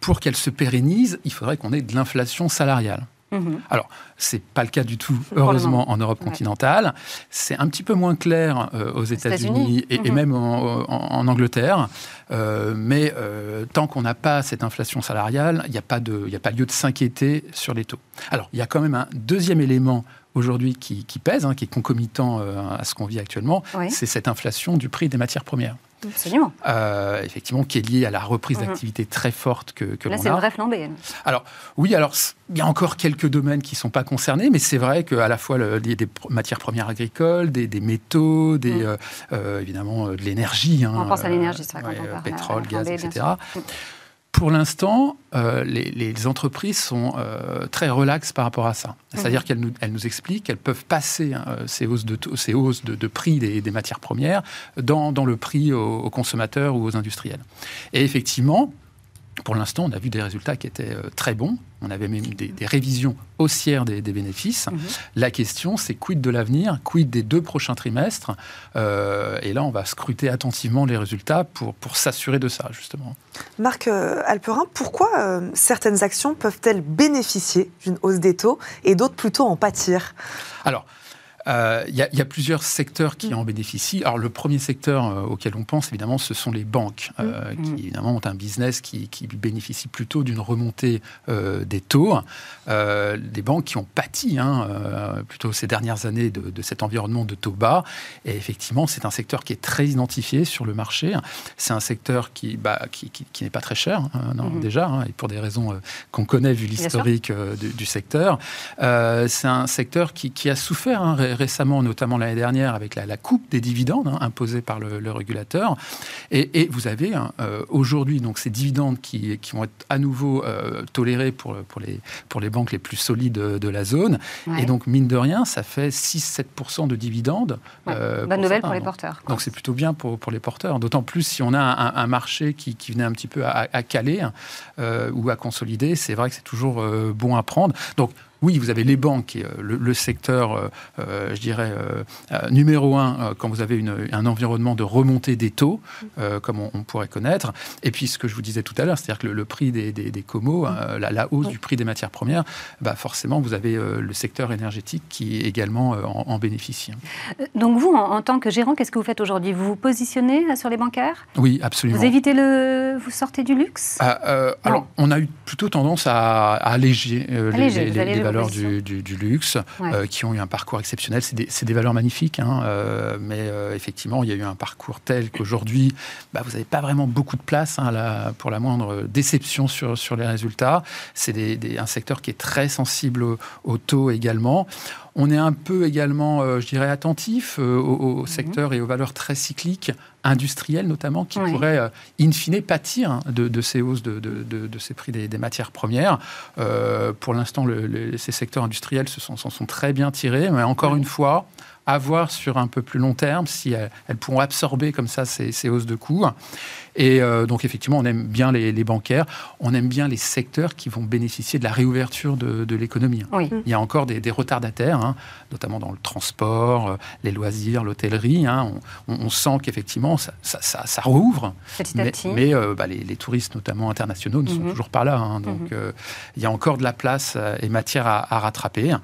pour qu'elle se pérennise, il faudrait qu'on ait de l'inflation salariale. Mhm. Alors, c'est pas le cas du tout, heureusement, en Europe continentale. C'est un petit peu moins clair euh, aux États-Unis et, mhm. même en, Angleterre. Euh, mais euh, tant qu'on n'a pas cette inflation salariale, il n'y a, pas a pas lieu de s'inquiéter sur les taux. Alors, il y a quand même un deuxième élément aujourd'hui qui, pèse, hein, qui est concomitant à ce qu'on vit actuellement, c'est cette inflation du prix des matières premières. Absolument. Euh, effectivement, qui est lié à la reprise mhm. d'activité très forte que, que Là, l'on a. Là, c'est une vraie flambée. Alors, oui, alors, il y a encore quelques domaines qui ne sont pas concernés, mais c'est vrai qu'à la fois, il y a des matières premières agricoles, des, métaux, des, mhm. euh, euh, évidemment, de l'énergie. Hein, on pense à l'énergie, c'est vrai, quand on Pétrole, gaz, etc. Pour l'instant, euh, les, entreprises sont euh, très relaxes par rapport à ça. C'est-à-dire mhm. qu'elles nous, elles nous, expliquent qu'elles peuvent passer hein, ces hausses, de, ces hausses de, prix des, matières premières dans, le prix aux, consommateurs ou aux industriels. Et effectivement, pour l'instant, on a vu des résultats qui étaient euh, très bons. On avait même des, révisions haussières des, bénéfices. Mhm. La question, c'est quid de l'avenir, quid des deux prochains trimestres euh, Et là, on va scruter attentivement les résultats pour, pour s'assurer de ça, justement. Marc euh, Alperin, pourquoi certaines actions peuvent-elles bénéficier d'une hausse des taux et d'autres plutôt en pâtir? Alors, Euh, Il y, a- il y a plusieurs secteurs qui en bénéficient. Alors, le premier secteur euh, auquel on pense, évidemment, ce sont les banques, euh, Mm. qui, évidemment, ont un business qui, qui bénéficie plutôt d'une remontée euh, des taux. Euh, des banques qui ont pâti, hein, euh, plutôt ces dernières années, de, de cet environnement de taux bas. Et effectivement, c'est un secteur qui est très identifié sur le marché. C'est un secteur qui, bah, qui, qui- qui n'est pas très cher, hein, non, Mhm. déjà, hein, et pour des raisons euh, qu'on connaît vu l'historique euh, du, du secteur. Euh, c'est un secteur qui, a souffert récemment, notamment l'année dernière, avec la, la coupe des dividendes hein, imposée par le, le régulateur. Et, et vous avez hein, euh, aujourd'hui donc ces dividendes qui, qui vont être à nouveau euh, tolérés pour, pour, les, pour les banques les plus solides de, de la zone. Ouais. Et donc, mine de rien, ça fait 6-7% de dividendes. Ouais. euh, Bonne nouvelle certains. pour les porteurs. donc c'est plutôt bien pour, pour les porteurs, d'autant plus si on a un, un marché qui, qui venait un petit peu à, à caler euh, ou à consolider, c'est vrai que c'est toujours euh, bon à prendre. Donc oui, vous avez les banques, euh, le, le secteur, euh, euh, je dirais, euh, numéro un, quand vous avez une- un environnement de remontée des taux, euh, comme on, on pourrait connaître. Et puis ce que je vous disais tout à l'heure, c'est-à-dire que le, le prix des, des, des comos, la, la hausse du prix des matières premières, bah forcément, vous avez le secteur énergétique qui également en, en bénéficie. Donc vous, en, en tant que gérant, qu'est-ce que vous faites aujourd'hui? Vous vous positionnez sur les bancaires? Oui, absolument. Vous évitez le... Vous sortez du luxe? Ah, alors, on a eu plutôt tendance à, à alléger, Alléger, les, les- valeurs du, du- du luxe, Ouais. euh, qui ont eu un parcours exceptionnel. C'est des, valeurs magnifiques, hein, euh, mais euh, effectivement, il y a eu un parcours tel qu'aujourd'hui, bah, vous n'avez pas vraiment beaucoup de place hein, là, pour la moindre déception sur, sur les résultats. C'est un secteur qui est très sensible au, au taux également. On est un peu également, euh, je dirais, attentif euh, au, au secteur et aux valeurs très cycliques, industrielles notamment, qui Oui. pourraient, euh, in fine, pâtir hein, de, de ces hausses de, de- de- de ces prix des, des matières premières. Euh, pour l'instant, le- le- ces secteurs industriels se sont très bien tirés, mais encore une fois, à voir sur un peu plus long terme si elles, elles pourront absorber comme ça ces, ces hausses de coûts. Et euh, donc, effectivement, on aime bien les, les bancaires, on aime bien les secteurs qui vont bénéficier de la réouverture de, de l'économie. Oui. Il y a encore des, des retardataires, hein, notamment dans le transport, euh, les loisirs, l'hôtellerie. hein. On, on- on sent qu'effectivement, ça, ça- ça- ça rouvre. Petit à Mais, petit. mais, euh, bah, les, les touristes, notamment internationaux, ne sont Mhm. toujours pas là. hein. donc, Mhm. euh, il y a encore de la place et matière à, à rattraper.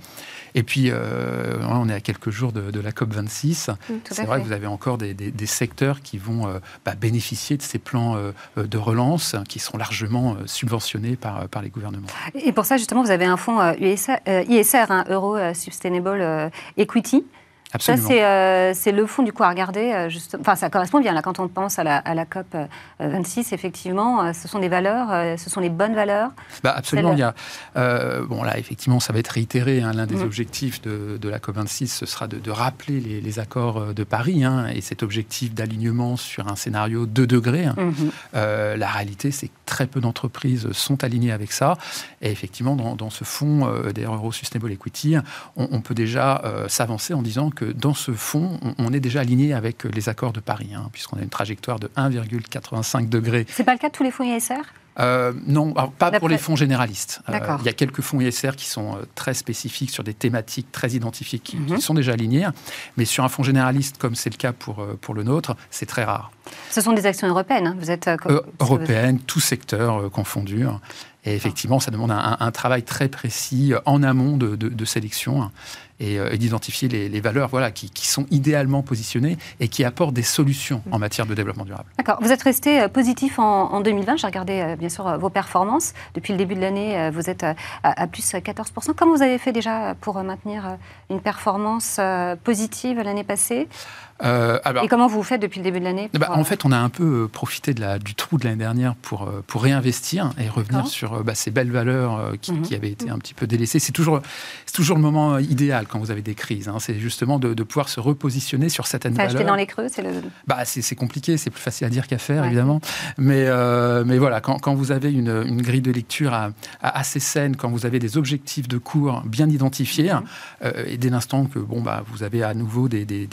Et puis, euh, on est à quelques jours de, de la COP26. Tout C'est vrai fait. que vous avez encore des, des- des secteurs qui vont euh, bah, bénéficier de ces plans euh, de relance qui sont largement subventionnés par, par les gouvernements. Et pour ça, justement, vous avez un fonds ISR, un Euro Sustainable Equity. Ça, Absolument. euh, c'est le fonds du coup à regarder. euh, juste- Enfin, ça correspond bien là quand on pense à la, à la COP euh, 26. Effectivement, euh, ce sont des valeurs, ce sont les bonnes valeurs. Bah, absolument. Il y a, euh, bon, là, effectivement, ça va être réitéré. hein, L'un des Mhm. objectifs de, de la COP26, ce sera de, de rappeler les, les accords de Paris hein, et cet objectif d'alignement sur un scénario 2 degrés. hein. Mhm. Euh, la réalité, c'est que très peu d'entreprises sont alignées avec ça. Et effectivement, dans, dans ce fonds euh, Euro Sustainable Equity, on, on peut déjà s'avancer en disant que dans ce fonds, on, est déjà aligné avec les accords de Paris, hein, puisqu'on a une trajectoire de 1,85 degrés C'est pas le cas de tous les fonds ISR euh, non, pas pour les fonds généralistes. Euh. Il y a quelques fonds ISR qui sont euh, très spécifiques sur des thématiques très identifiées qui, qui Mhm. sont déjà alignés. Mais sur un fonds généraliste, comme c'est le cas pour, pour le nôtre, c'est très rare. Ce sont des actions européennes. hein. Vous êtes euh, Euh, parce que vous- Et effectivement, ça demande un, un travail très précis euh, en amont de, de- de sélection hein, et, euh, et d'identifier les, les valeurs voilà, qui, qui sont idéalement positionnées et qui apportent des solutions en matière de développement durable. D'accord. Vous êtes resté euh, positif en, en 2020. J'ai regardé bien sûr vos performances. Depuis le début de l'année, vous êtes à, à plus 14%. Comment vous avez fait déjà pour maintenir une performance positive l'année passée? Euh, alors, Et comment vous faites depuis le début de l'année Eh ben, en euh, fait, on a un peu euh, profité de la, du trou de l'année dernière pour, pour réinvestir et revenir sur bah, ces belles valeurs qui, Mhm. qui avaient été un petit peu délaissées. C'est toujours, toujours le moment idéal quand vous avez des crises. hein. C'est justement de, de pouvoir se repositionner sur certaines valeurs. dans les creux, c'est le. Bah, c'est compliqué, c'est plus facile à dire qu'à faire, Ouais. évidemment. Mais, euh, mais voilà, quand, quand vous avez une, une grille de lecture à- à- assez saine, quand vous avez des objectifs de cours bien identifiés, Mhm. euh, et dès l'instant que bon, bah, vous avez à nouveau des, des,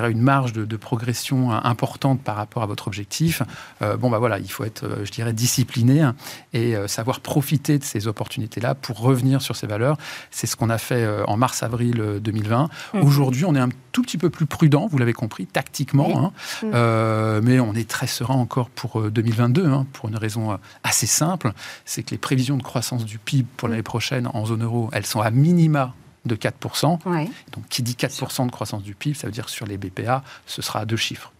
dirais une marge de, de progression euh, importante par rapport à votre objectif, euh, bon, bah voilà, il faut être, euh, je dirais, discipliné hein, et savoir profiter de ces opportunités-là pour revenir sur ces valeurs. C'est ce qu'on a fait en mars-avril euh, 2020. Mhm. Aujourd'hui, on est un tout petit peu plus prudent, vous l'avez compris, tactiquement, Oui. hein. Mhm. Euh, mais on est très serein encore pour euh, 2022, hein, pour une raison assez simple, c'est que les prévisions de croissance du PIB pour l'année prochaine en zone euro, elles sont à minima de 4%. Ouais. Donc, qui dit 4% de croissance du PIB, ça veut dire que sur les BPA, ce sera à deux chiffres.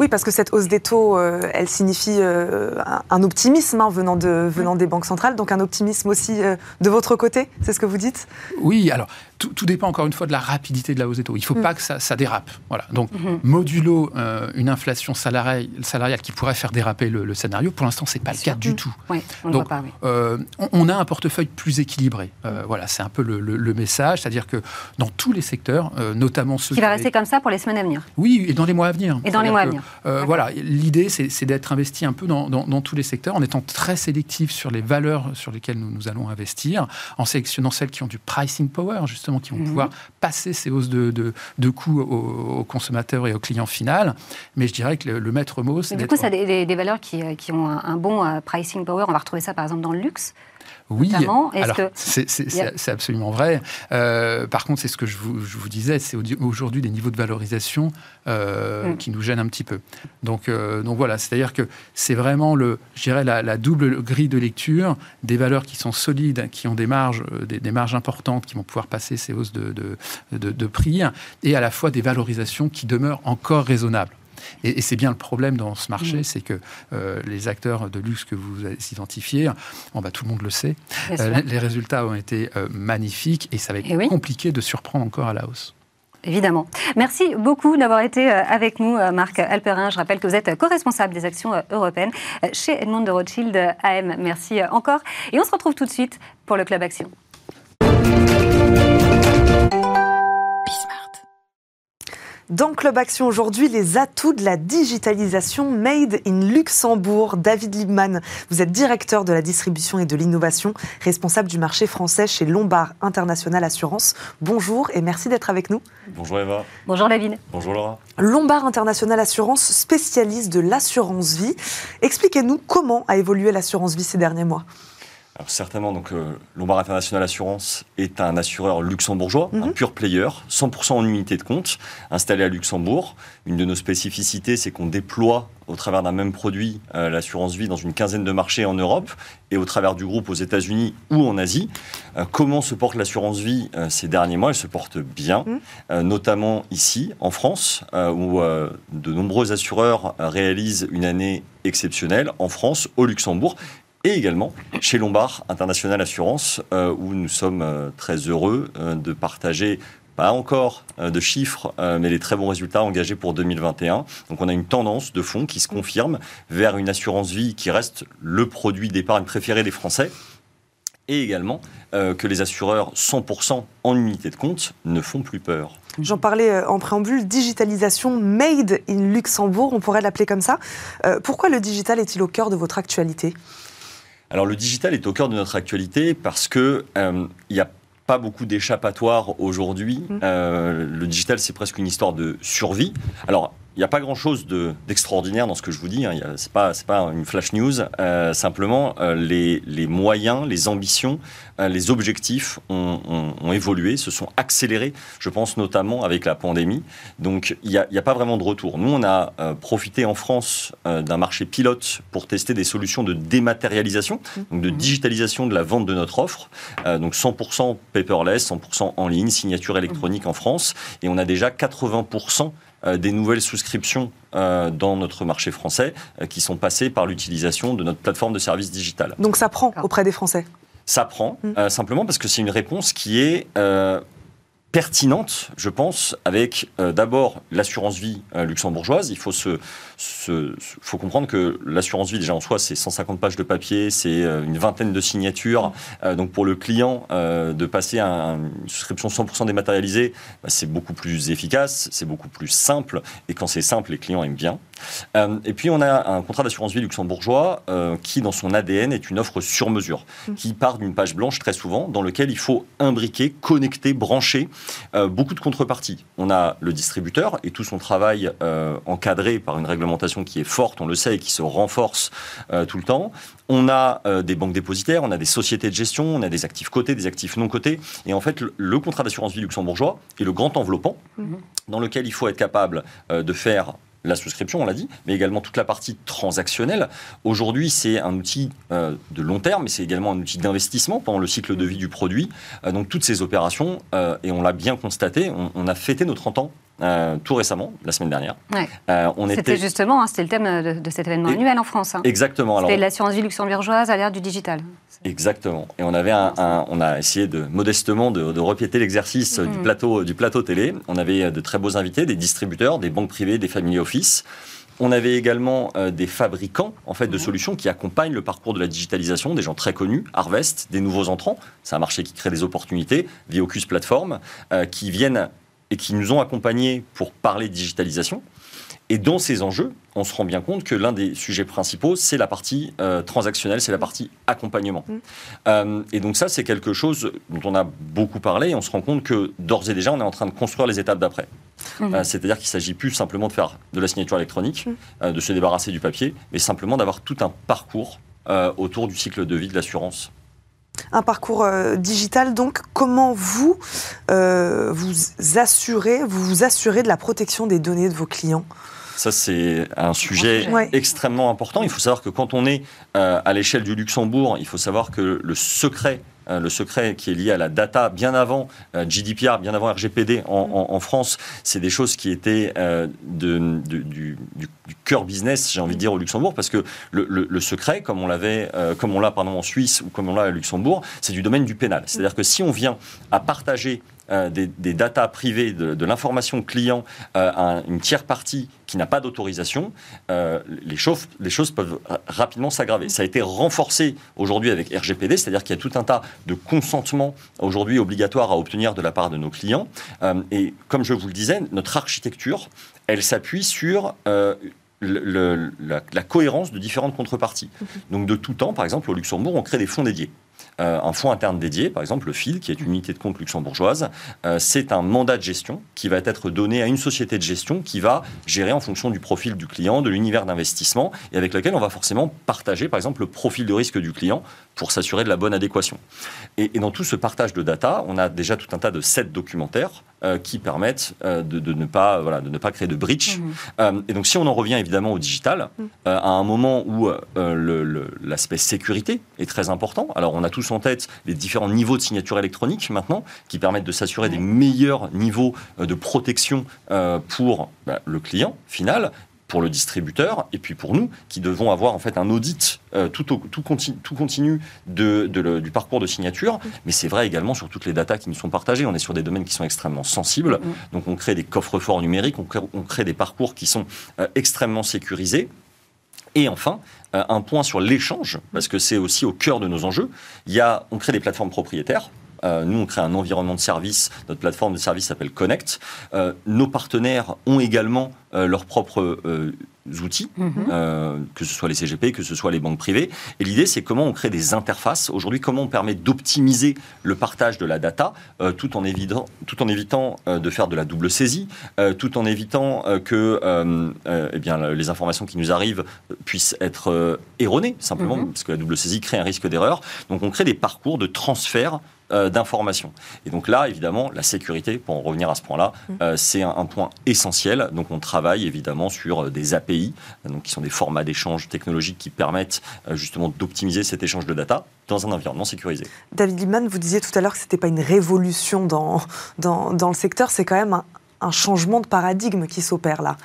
Oui, parce que cette hausse des taux, euh, elle signifie euh, un, optimisme hein, venant, de, venant des banques centrales, donc un optimisme aussi euh, de votre côté, c'est ce que vous dites? Oui, alors tout, tout dépend encore une fois de la rapidité de la hausse des taux. Il ne faut Mm. pas que ça, ça dérape. Voilà. Donc, Mhm. modulo une inflation salariale, salariale qui pourrait faire déraper le, le scénario, pour l'instant, c'est pas le cas du Mm. tout. On Donc, pas, oui. On, on a un portefeuille plus équilibré. Euh, voilà, c'est un peu le, le- le message, c'est-à-dire que dans tous les secteurs, notamment ceux Qui va rester comme ça pour les semaines à venir. Oui, et dans les mois à venir. Et dans les mois à que, euh, voilà, l'idée, c'est d'être investi un peu dans, dans- dans tous les secteurs, en étant très sélectif sur les valeurs sur lesquelles nous, nous allons investir, en sélectionnant celles qui ont du pricing power, justement, qui vont Mhm. pouvoir passer ces hausses de, de, de coûts aux, aux consommateurs et aux clients final. Mais je dirais que le, le maître mot, c'est Mais du coup, ça a des, valeurs qui, euh, qui ont un, un bon euh, pricing power. On va retrouver ça par exemple dans le luxe. Oui, notamment. Est-ce alors que- c'est absolument vrai. Euh, par contre, c'est ce que je vous, je vous disais, c'est au- aujourd'hui des niveaux de valorisation euh, Mm. qui nous gênent un petit peu. Donc, euh, donc voilà, c'est-à-dire que c'est vraiment le, je dirais la, la double grille de lecture des valeurs qui sont solides, qui ont des marges, des, des marges importantes, qui vont pouvoir passer ces hausses de, de, de- de prix, et à la fois des valorisations qui demeurent encore raisonnables. Et, et c'est bien le problème dans ce marché, Mm. c'est que euh, les acteurs de luxe que vous avez identifiés, bon, bah, tout le monde le sait, euh, les résultats ont été euh, magnifiques et ça va être Eh oui. compliqué de surprendre encore à la hausse. Évidemment. Merci beaucoup d'avoir été avec nous, Marc Alperin. Je rappelle que vous êtes co-responsable des actions européennes chez Edmond de Rothschild AM. Merci encore. Et on se retrouve tout de suite pour le Club Action. Dans Club Action aujourd'hui, les atouts de la digitalisation made in Luxembourg. David Liebman, vous êtes directeur de la distribution et de l'innovation, responsable du marché français chez Lombard International Assurance. Bonjour et merci d'être avec nous. Bonjour Eva, Bonjour David. bonjour Laura. Lombard International Assurance, spécialiste de l'assurance vie. Expliquez-nous comment a évolué l'assurance vie ces derniers mois. Alors certainement, donc, euh, Lombard International Assurance est un assureur luxembourgeois, un Mhm. pur player, 100% en unité de compte, installé à Luxembourg. Une de nos spécificités, c'est qu'on déploie au travers d'un même produit euh, l'assurance vie dans une quinzaine de marchés en Europe et au travers du groupe aux États-Unis ou en Asie. Euh, comment se porte l'assurance vie ces derniers mois? Elle se porte bien, Mhm. notamment ici, en France, où de nombreux assureurs réalisent une année exceptionnelle, en France, au Luxembourg et également chez Lombard International Assurance, euh, où nous sommes euh, très heureux euh, de partager pas encore de chiffres, mais les très bons résultats engagés pour 2021. Donc on a une tendance de fond qui se confirme vers une assurance vie qui reste le produit d'épargne préféré des Français, et également que les assureurs 100% en unité de compte ne font plus peur. J'en parlais en préambule, digitalisation made in Luxembourg, on pourrait l'appeler comme ça. Pourquoi le digital est-il au cœur de votre actualité? Alors le digital est au cœur de notre actualité parce que euh, il n'y a pas beaucoup d'échappatoires aujourd'hui. Mm. Euh, le digital, c'est presque une histoire de survie. Alors, n'y a pas grand-chose de- d'extraordinaire dans ce que je vous dis. Hein. Il a- C'est pas, une flash news. Euh, simplement, euh, les, les moyens, les ambitions, euh, les objectifs ont, ont- ont évolué, se sont accélérés. Je pense notamment avec la pandémie. Donc, il n'y a, il a pas vraiment de retour. Nous, on a profité en France d'un marché pilote pour tester des solutions de dématérialisation, donc de digitalisation de la vente de notre offre. Donc 100% paperless, 100% en ligne, signature électronique en France. Et on a déjà 80% euh, des nouvelles souscriptions euh, dans notre marché français euh, qui sont passées par l'utilisation de notre plateforme de services digital. Donc ça prend auprès des Français? Ça prend, Mm. euh, simplement parce que c'est une réponse qui est euh, pertinente, je pense, avec euh, d'abord l'assurance vie euh, luxembourgeoise. Il faut, se, se- faut comprendre que l'assurance vie, déjà en soi, c'est 150 pages de papier, c'est euh, une vingtaine de signatures. Euh, donc pour le client, euh, de passer à un- une souscription 100% dématérialisée, bah, c'est beaucoup plus efficace, c'est beaucoup plus simple. Et quand c'est simple, les clients aiment bien. Euh, et puis on a un contrat d'assurance vie luxembourgeois euh, qui, dans son ADN, est une offre sur mesure, qui part d'une page blanche très souvent, dans lequel il faut imbriquer, connecter, brancher euh, beaucoup de contreparties. On a le distributeur et tout son travail encadré par une réglementation qui est forte, on le sait, et qui se renforce tout le temps. On a des banques dépositaires, on a des sociétés de gestion, on a des actifs cotés, des actifs non cotés. Et en fait, le, contrat d'assurance vie luxembourgeois est le grand enveloppant dans lequel il faut être capable de faire la souscription, on l'a dit, mais également toute la partie transactionnelle. Aujourd'hui, c'est un outil euh, de long terme, mais c'est également un outil d'investissement pendant le cycle de vie du produit. Euh, donc toutes ces opérations, euh, et on l'a bien constaté, on, on, a fêté nos 30 ans tout récemment, la semaine dernière. Ouais. on c'était était... justement, hein, c'était le thème de, de, cet événement annuel en France. Hein. Exactement. C'était l'assurance vie luxembourgeoise à l'ère du digital. Exactement. Et on avait un, un, on a essayé de modestement de, de repiéter l'exercice du plateau du plateau télé. On avait de très beaux invités, des distributeurs, des banques privées, des family office. On avait également euh, des fabricants en fait de solutions qui accompagnent le parcours de la digitalisation, des gens très connus, Harvest, des nouveaux entrants. C'est un marché qui crée des opportunités, Viocus Platform, euh, qui viennent et qui nous ont accompagnés pour parler de digitalisation. Et dans ces enjeux, on se rend bien compte que l'un des sujets principaux, c'est la partie euh, transactionnelle, c'est la partie accompagnement. Mmh. Euh, et donc ça, c'est quelque chose dont on a beaucoup parlé. Et on se rend compte que d'ores et déjà, on est en train de construire les étapes d'après. Mmh. Euh, C'est-à-dire qu'il ne s'agit plus simplement de faire de la signature électronique, mmh. euh, de se débarrasser du papier, mais simplement d'avoir tout un parcours autour du cycle de vie de l'assurance un parcours euh, digital. Donc, comment vous euh, vous assurez, vous vous assurez de la protection des données de vos clients? Ça, c'est un sujet ouais. extrêmement important. Il faut savoir que quand on est euh, à l'échelle du Luxembourg, il faut savoir que le secret euh, le secret qui est lié à la data bien avant euh, GDPR, bien avant RGPD en, en, en France, c'est des choses qui étaient euh, de, de, du, cœur business, j'ai envie de dire, au Luxembourg, parce que le, le, le secret, comme on l'avait, comme on l'a pardon en Suisse ou comme on l'a à Luxembourg, c'est du domaine du pénal. C'est-à-dire que si on vient à partager euh, des, des datas privées, de, de l'information client euh, à une tiers partie qui n'a pas d'autorisation, euh, les, choses, les choses peuvent rapidement s'aggraver. Ça a été renforcé aujourd'hui avec RGPD, c'est-à-dire qu'il y a tout un tas de consentements aujourd'hui obligatoires à obtenir de la part de nos clients. Et comme je vous le disais, notre architecture, elle s'appuie sur le, le, la, la, cohérence de différentes contreparties. Donc de tout temps, par exemple, au Luxembourg, on crée des fonds dédiés euh, un fonds interne dédié, par exemple le FIL, qui est une unité de compte luxembourgeoise, euh, c'est un mandat de gestion qui va être donné à une société de gestion qui va gérer en fonction du profil du client, de l'univers d'investissement, et avec lequel on va forcément partager, par exemple, le profil de risque du client pour s'assurer de la bonne adéquation. Et, et, dans tout ce partage de data, on a déjà tout un tas de sets documentaires qui permettent euh, de, de, ne pas, voilà, de ne pas créer de breach. Mmh. Euh, et donc, si on en revient évidemment au digital, mmh. à un moment où l'aspect sécurité est très important, alors on a tous en tête les différents niveaux de signature électronique maintenant, qui permettent de s'assurer mmh. des meilleurs niveaux de protection pour bah, le client final, pour le distributeur et puis pour nous qui devons avoir en fait un audit euh, tout, au, tout, continu, tout continu de, de le, du parcours de signature. Mais c'est vrai également sur toutes les datas qui nous sont partagées. On est sur des domaines qui sont extrêmement sensibles. Donc on crée des coffres forts numériques, on crée, on crée des parcours qui sont euh, extrêmement sécurisés. Et enfin, euh, un point sur l'échange, parce que c'est aussi au cœur de nos enjeux. Il y a, on crée des plateformes propriétaires. Euh, nous, on crée un environnement de service. Notre plateforme de service s'appelle Connect. Euh, nos partenaires ont également euh, leurs propres outils, mm -hmm. que ce soit les CGP, que ce soit les banques privées. Et l'idée, c'est comment on crée des interfaces. Aujourd'hui, comment on permet d'optimiser le partage de la data tout, en évitant, tout en évitant de faire de la double saisie, tout en évitant que eh bien, les informations qui nous arrivent puissent être erronées, simplement, mm -hmm. parce que la double saisie crée un risque d'erreur. Donc, on crée des parcours de transfert euh, d'informations. Et donc là, évidemment, la sécurité, pour en revenir à ce point-là, mmh. euh, c'est un, un, point essentiel. Donc on travaille évidemment sur euh, des API, donc qui sont des formats d'échange technologiques qui permettent euh, justement d'optimiser cet échange de data dans un environnement sécurisé. David Liman, vous disiez tout à l'heure que ce n'était pas une révolution dans, dans, dans le secteur, c'est quand même un, un changement de paradigme qui s'opère là.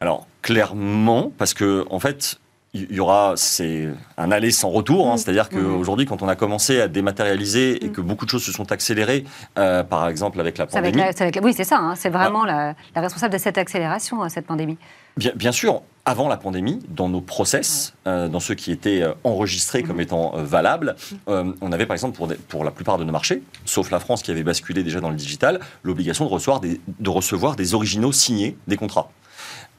Alors, clairement, parce que, en fait, il y aura c'est un aller sans retour, hein, mmh. c'est-à-dire qu'aujourd'hui, quand on a commencé à dématérialiser et mmh. que beaucoup de choses se sont accélérées, euh, par exemple avec la pandémie. Avec la, avec la, oui, c'est ça, hein, c'est vraiment la, la, responsable de cette accélération, cette pandémie. Bien, bien, sûr, avant la pandémie, dans nos process, ouais. euh, dans ceux qui étaient euh, enregistrés mmh. comme étant euh, valables, euh, on avait par exemple pour, des, pour la plupart de nos marchés, sauf la France qui avait basculé déjà dans le digital, l'obligation de recevoir des originaux signés des contrats.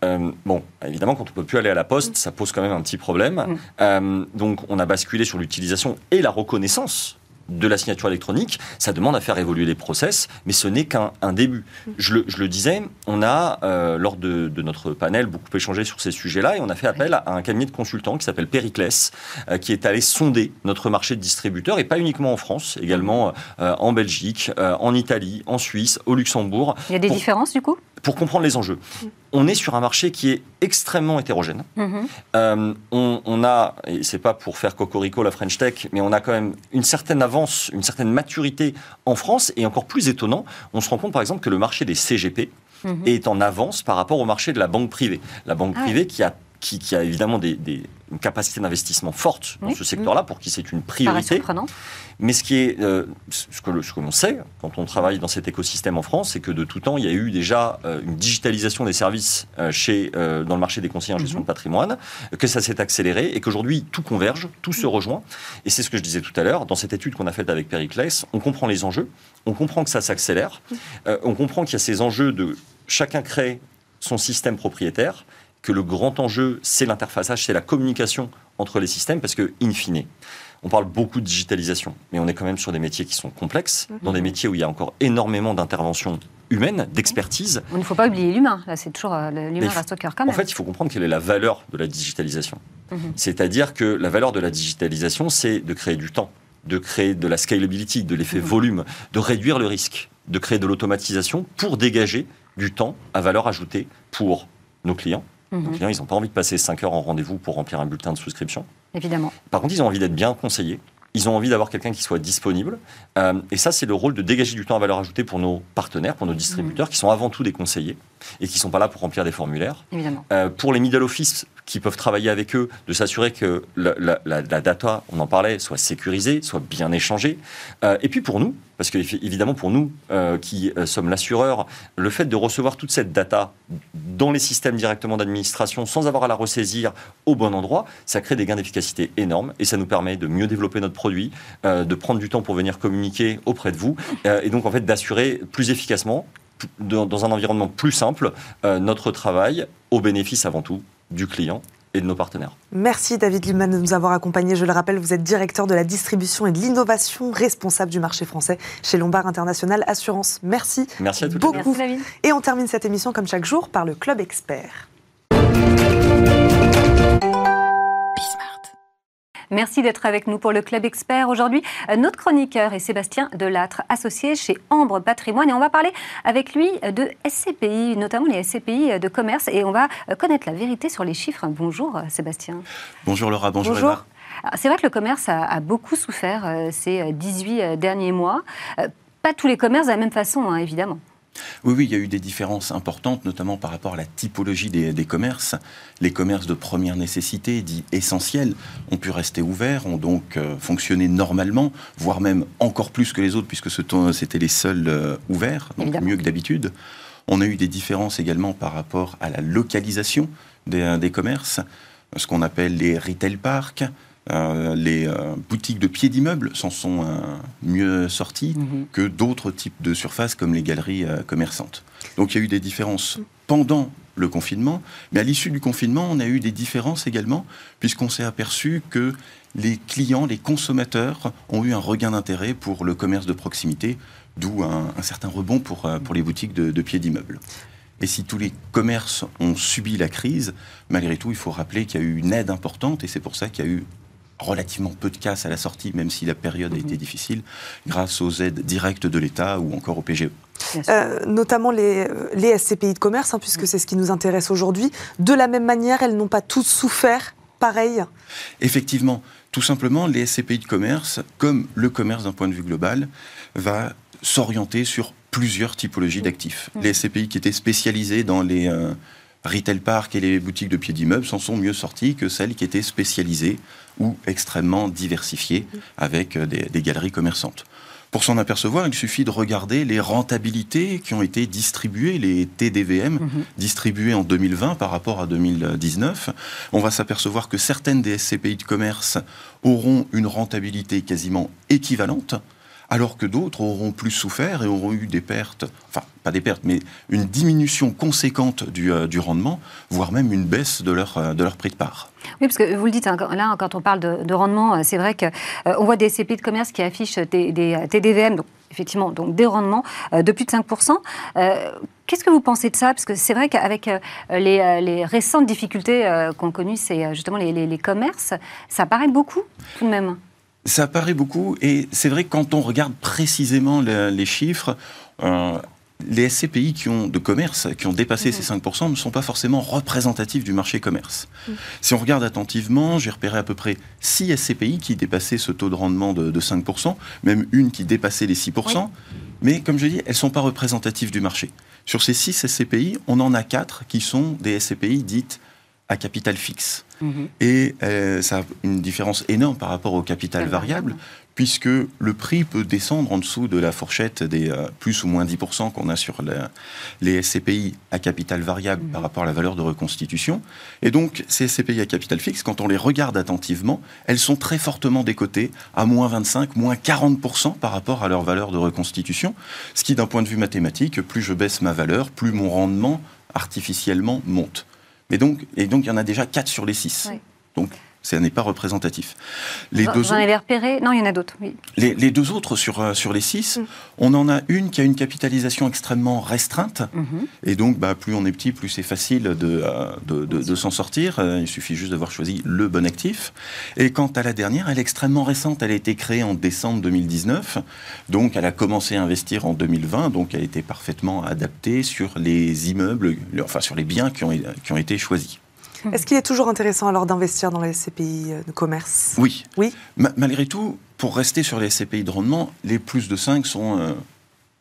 Euh, bon, évidemment, quand on peut plus aller à la poste, ça pose quand même un petit problème. Mm. Euh, donc, on a basculé sur l'utilisation et la reconnaissance de la signature électronique, ça demande à faire évoluer les process, mais ce n'est qu'un début. Je le, je le, disais, on a, euh, lors de, de, notre panel, beaucoup échangé sur ces sujets-là, et on a fait appel à un cabinet de consultants qui s'appelle Pericles, euh, qui est allé sonder notre marché de distributeurs, et pas uniquement en France, également euh, en Belgique, en Italie, en Suisse, au Luxembourg. Il y a des pour... différences, du coup? Pour comprendre les enjeux. On est sur un marché qui est extrêmement hétérogène. Mhm. Euh, on, on a, et c'est pas pour faire cocorico la French Tech, mais on a quand même une certaine avance, une certaine maturité en France, et encore plus étonnant, on se rend compte par exemple que le marché des CGP Mhm. est en avance par rapport au marché de la banque privée. La banque Ah privée qui a qui, qui a évidemment des, des- une capacité d'investissement forte dans Oui. ce secteur-là, pour qui c'est une priorité. Mais ce qui est, euh, ce que, le- ce que l'on sait quand on travaille dans cet écosystème en France, c'est que de tout temps, il y a eu déjà euh, une digitalisation des services euh, chez, euh, dans le marché des conseillers en gestion Mhm. de patrimoine, que ça s'est accéléré et qu'aujourd'hui tout converge, tout se rejoint. Et c'est ce que je disais tout à l'heure, dans cette étude qu'on a faite avec Pericles, on comprend les enjeux, on comprend que ça s'accélère, euh, on comprend qu'il y a ces enjeux de chacun crée son système propriétaire, que le grand enjeu, c'est l'interfaçage, c'est la communication entre les systèmes, parce que, in fine, on parle beaucoup de digitalisation, mais on est quand même sur des métiers qui sont complexes, dans des métiers où il y a encore énormément d'interventions humaines, d'expertise. Il ne faut pas oublier l'humain. Là, c'est toujours euh, l'humain reste au cœur quand En même. fait, il faut comprendre quelle est la valeur de la digitalisation. Mhm. C'est-à-dire que la valeur de la digitalisation, c'est de créer du temps, de créer de la scalability, de l'effet Mhm. volume, de réduire le risque, de créer de l'automatisation pour dégager du temps à valeur ajoutée pour nos clients. Mhm. Nos clients, ils n'ont pas envie de passer 5 heures en rendez-vous pour remplir un bulletin de souscription. Évidemment. Par contre, ils ont envie d'être bien conseillés. Ils ont envie d'avoir quelqu'un qui soit disponible. Euh, et ça, c'est le rôle de dégager du temps à valeur ajoutée pour nos partenaires, pour nos distributeurs, qui sont avant tout des conseillers et qui ne sont pas là pour remplir des formulaires. Évidemment. Euh, pour les middle office qui peuvent travailler avec eux, de s'assurer que la, data, on en parlait, soit sécurisée, soit bien échangée. Euh, et puis pour nous, parce que évidemment pour nous euh, qui euh, sommes l'assureur, le fait de recevoir toute cette data dans les systèmes directement d'administration sans avoir à la ressaisir au bon endroit, ça crée des gains d'efficacité énormes et ça nous permet de mieux développer notre produit, de prendre du temps pour venir communiquer auprès de vous et donc en fait d'assurer plus efficacement dans un environnement plus simple notre travail au bénéfice avant tout du client et de nos partenaires. Merci David Liman de nous avoir accompagnés. Je le rappelle, vous êtes directeur de la distribution et de l'innovation, responsable du marché français chez Lombard International Assurance. Merci Merci à toutes. beaucoup. Merci David. Et on termine cette émission comme chaque jour par le Club Expert. Merci d'être avec nous pour le Club Expert. Aujourd'hui, euh, notre chroniqueur est Sébastien Delattre, associé chez Ambre Patrimoine. Et on va parler avec lui de SCPI, notamment les SCPI de commerce. Et on va euh, connaître la vérité sur les chiffres. Bonjour euh, Sébastien. Bonjour Laura, bonjour, Bonjour. Eva. C'est vrai que le commerce a, a beaucoup souffert euh, ces euh, 18 euh, derniers mois. Euh, Pas tous les commerces de la même façon, hein, évidemment. Oui, oui, il y a eu des différences importantes, notamment par rapport à la typologie des, des commerces. Les commerces de première nécessité, dits essentiels, ont pu rester ouverts, ont donc euh, fonctionné normalement, voire même encore plus que les autres, puisque ce temps, c'était les seuls euh, ouverts, donc Évidemment. mieux que d'habitude. On a eu des différences également par rapport à la localisation des, des commerces, ce qu'on appelle les retail parks. Euh, les euh, boutiques de pieds d'immeubles s'en sont euh, mieux sorties que d'autres types de surfaces comme les galeries commerçantes. Donc il y a eu des différences pendant le confinement, mais à l'issue du confinement, on a eu des différences également, puisqu'on s'est aperçu que les clients, les consommateurs ont eu un regain d'intérêt pour le commerce de proximité, d'où un, un certain rebond pour, pour les boutiques de, de pieds d'immeubles. Et si tous les commerces ont subi la crise, malgré tout, il faut rappeler qu'il y a eu une aide importante, et c'est pour ça qu'il y a eu relativement peu de casse à la sortie, même si la période a été difficile, grâce aux aides directes de l'État ou encore au PGE. Euh, notamment les, euh, les SCPI de commerce, hein, puisque c'est ce qui nous intéresse aujourd'hui. De la même manière, elles n'ont pas toutes souffert pareil. Effectivement, tout simplement, les SCPI de commerce, comme le commerce d'un point de vue global, va s'orienter sur plusieurs typologies d'actifs. Les SCPI qui étaient spécialisés dans les euh, retail parks et les boutiques de pieds d'immeubles s'en sont mieux sortis que celles qui étaient spécialisées ou extrêmement diversifiées avec euh, des, des galeries commerçantes. Pour s'en apercevoir, il suffit de regarder les rentabilités qui ont été distribuées, les TDVM distribués en 2020 par rapport à 2019. On va s'apercevoir que certaines des SCPI de commerce auront une rentabilité quasiment équivalente, alors que d'autres auront plus souffert et auront eu des pertes, enfin pas des pertes, mais une diminution conséquente du, euh, rendement, voire même une baisse de leur, euh, de leur prix de part. Oui, parce que vous le dites, hein, là, quand on parle de, de rendement, euh, c'est vrai qu'on voit des SCPI de commerce qui affichent des, des, TDVM, donc effectivement, donc des rendements de plus de 5%. Euh, Qu'est-ce que vous pensez de ça? Parce que c'est vrai qu'avec les, récentes difficultés qu'ont connues c'est justement les- les commerces, ça paraît beaucoup tout de même. Ça paraît beaucoup, et c'est vrai que quand on regarde précisément le- les chiffres, euh, les SCPI qui ont de commerce, qui ont dépassé ces 5%, ne sont pas forcément représentatifs du marché commerce. Si on regarde attentivement, j'ai repéré à peu près 6 SCPI qui dépassaient ce taux de rendement de, de 5%, même une qui dépassait les 6%. Mais comme je dis, elles ne sont pas représentatives du marché. Sur ces 6 SCPI, on en a 4 qui sont des SCPI dites à capital fixe. Mhm. Et euh, ça a une différence énorme par rapport au capital variable, puisque le prix peut descendre en dessous de la fourchette des euh, plus ou moins 10% qu'on a sur la- les SCPI à capital variable par rapport à la valeur de reconstitution. Et donc, ces SCPI à capital fixe, quand on les regarde attentivement, elles sont très fortement décotées à moins 25, moins 40% par rapport à leur valeur de reconstitution, ce qui, d'un point de vue mathématique, plus je baisse ma valeur, plus mon rendement artificiellement monte. Mais donc, et donc, il y en a déjà 4 sur les 6. Oui. Donc, ça n'est pas représentatif. Les Vous deux vous en avez repéré Non, il y en a d'autres. Oui. les, les deux autres sur, euh, sur les six, on en a une qui a une capitalisation extrêmement restreinte. Mhm. Et donc, bah, plus on est petit, plus c'est facile de, euh, de, de- de s'en sortir. Euh, il suffit juste d'avoir choisi le bon actif. Et quant à la dernière, elle est extrêmement récente. Elle a été créée en décembre 2019. Donc, elle a commencé à investir en 2020. Donc, elle était parfaitement adaptée sur les immeubles, enfin sur les biens qui ont, qui ont été choisis. Est-ce qu'il est toujours intéressant alors d'investir dans les SCPI euh, de commerce? Oui. Oui? Ma- malgré tout, pour rester sur les SCPI de rendement, les plus de 5 sont euh,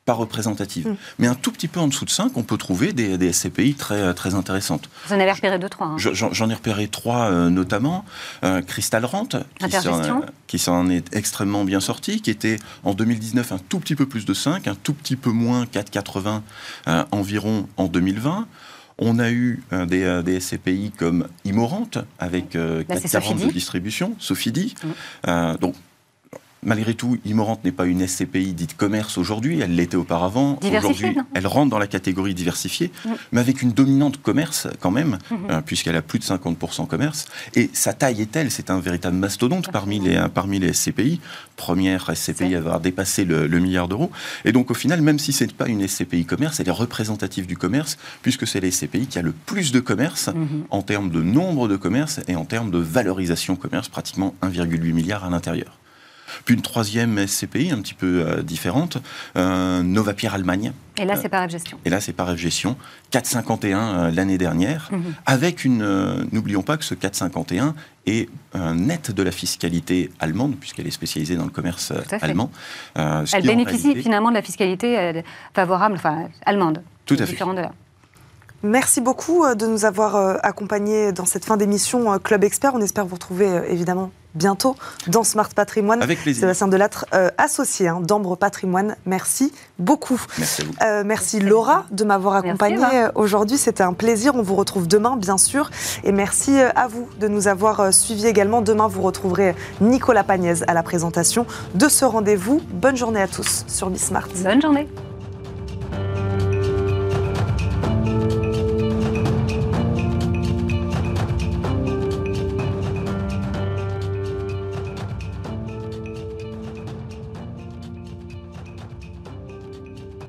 pas représentatives. Mm. Mais un tout petit peu en dessous de 5, on peut trouver des, des SCPI très, euh, très intéressantes. Vous en avez repéré deux, trois. hein. Je- J'en ai repéré trois euh, notamment. Euh, Crystal Rent, qui Intergestion. s'en- qui s'en est extrêmement bien sorti, qui était en 2019 un tout petit peu plus de 5, un tout petit peu moins 4,80 euh, environ en 2020. On a eu euh, des, euh, des SCPI comme Immorant, avec euh, Là, c'est 4,40 de distribution, Sofidi. Mm. Euh, donc, Malgré tout, Immorant n'est pas une SCPI dite commerce aujourd'hui, elle l'était auparavant. Aujourd'hui, elle rentre dans la catégorie diversifiée, mais avec une dominante commerce quand même, Mhm. euh, puisqu'elle a plus de 50% commerce. Et sa taille est telle, c'est un véritable mastodonte parmi les, euh, parmi les SCPI. Première SCPI à avoir dépassé le, le milliard d'euros. Et donc au final, même si ce n'est pas une SCPI commerce, elle est représentative du commerce, puisque c'est la SCPI qui a le plus de commerce Mhm. en termes de nombre de commerces et en termes de valorisation commerce, pratiquement 1,8 milliard à l'intérieur. Puis une troisième SCPI, un petit peu euh, différente, euh, Nova Pierre Allemagne. Et là, c'est par gestion. Et là, c'est par Gestion, 4,51 euh, l'année dernière, Mhm. avec une. euh, N'oublions pas que ce 4,51 est euh, net de la fiscalité allemande, puisqu'elle est spécialisée dans le commerce euh, allemand. euh, Elle bénéficie réalité- finalement de la fiscalité euh, favorable, enfin allemande. Tout à fait. De là. Merci beaucoup euh, de nous avoir euh, accompagnés dans cette fin d'émission euh, Club Expert. On espère vous retrouver euh, évidemment bientôt dans Smart Patrimoine. Avec plaisir. Sébastien Delattre, euh, associé hein, d'Ambre Patrimoine. Merci beaucoup. Merci à vous. Euh, merci Laura de m'avoir accompagnée euh, aujourd'hui. C'était un plaisir. On vous retrouve demain, bien sûr. Et merci à vous de nous avoir suivis également. Demain, vous retrouverez Nicolas Pagnès à la présentation de ce rendez-vous. Bonne journée à tous sur Bismart. Bonne journée.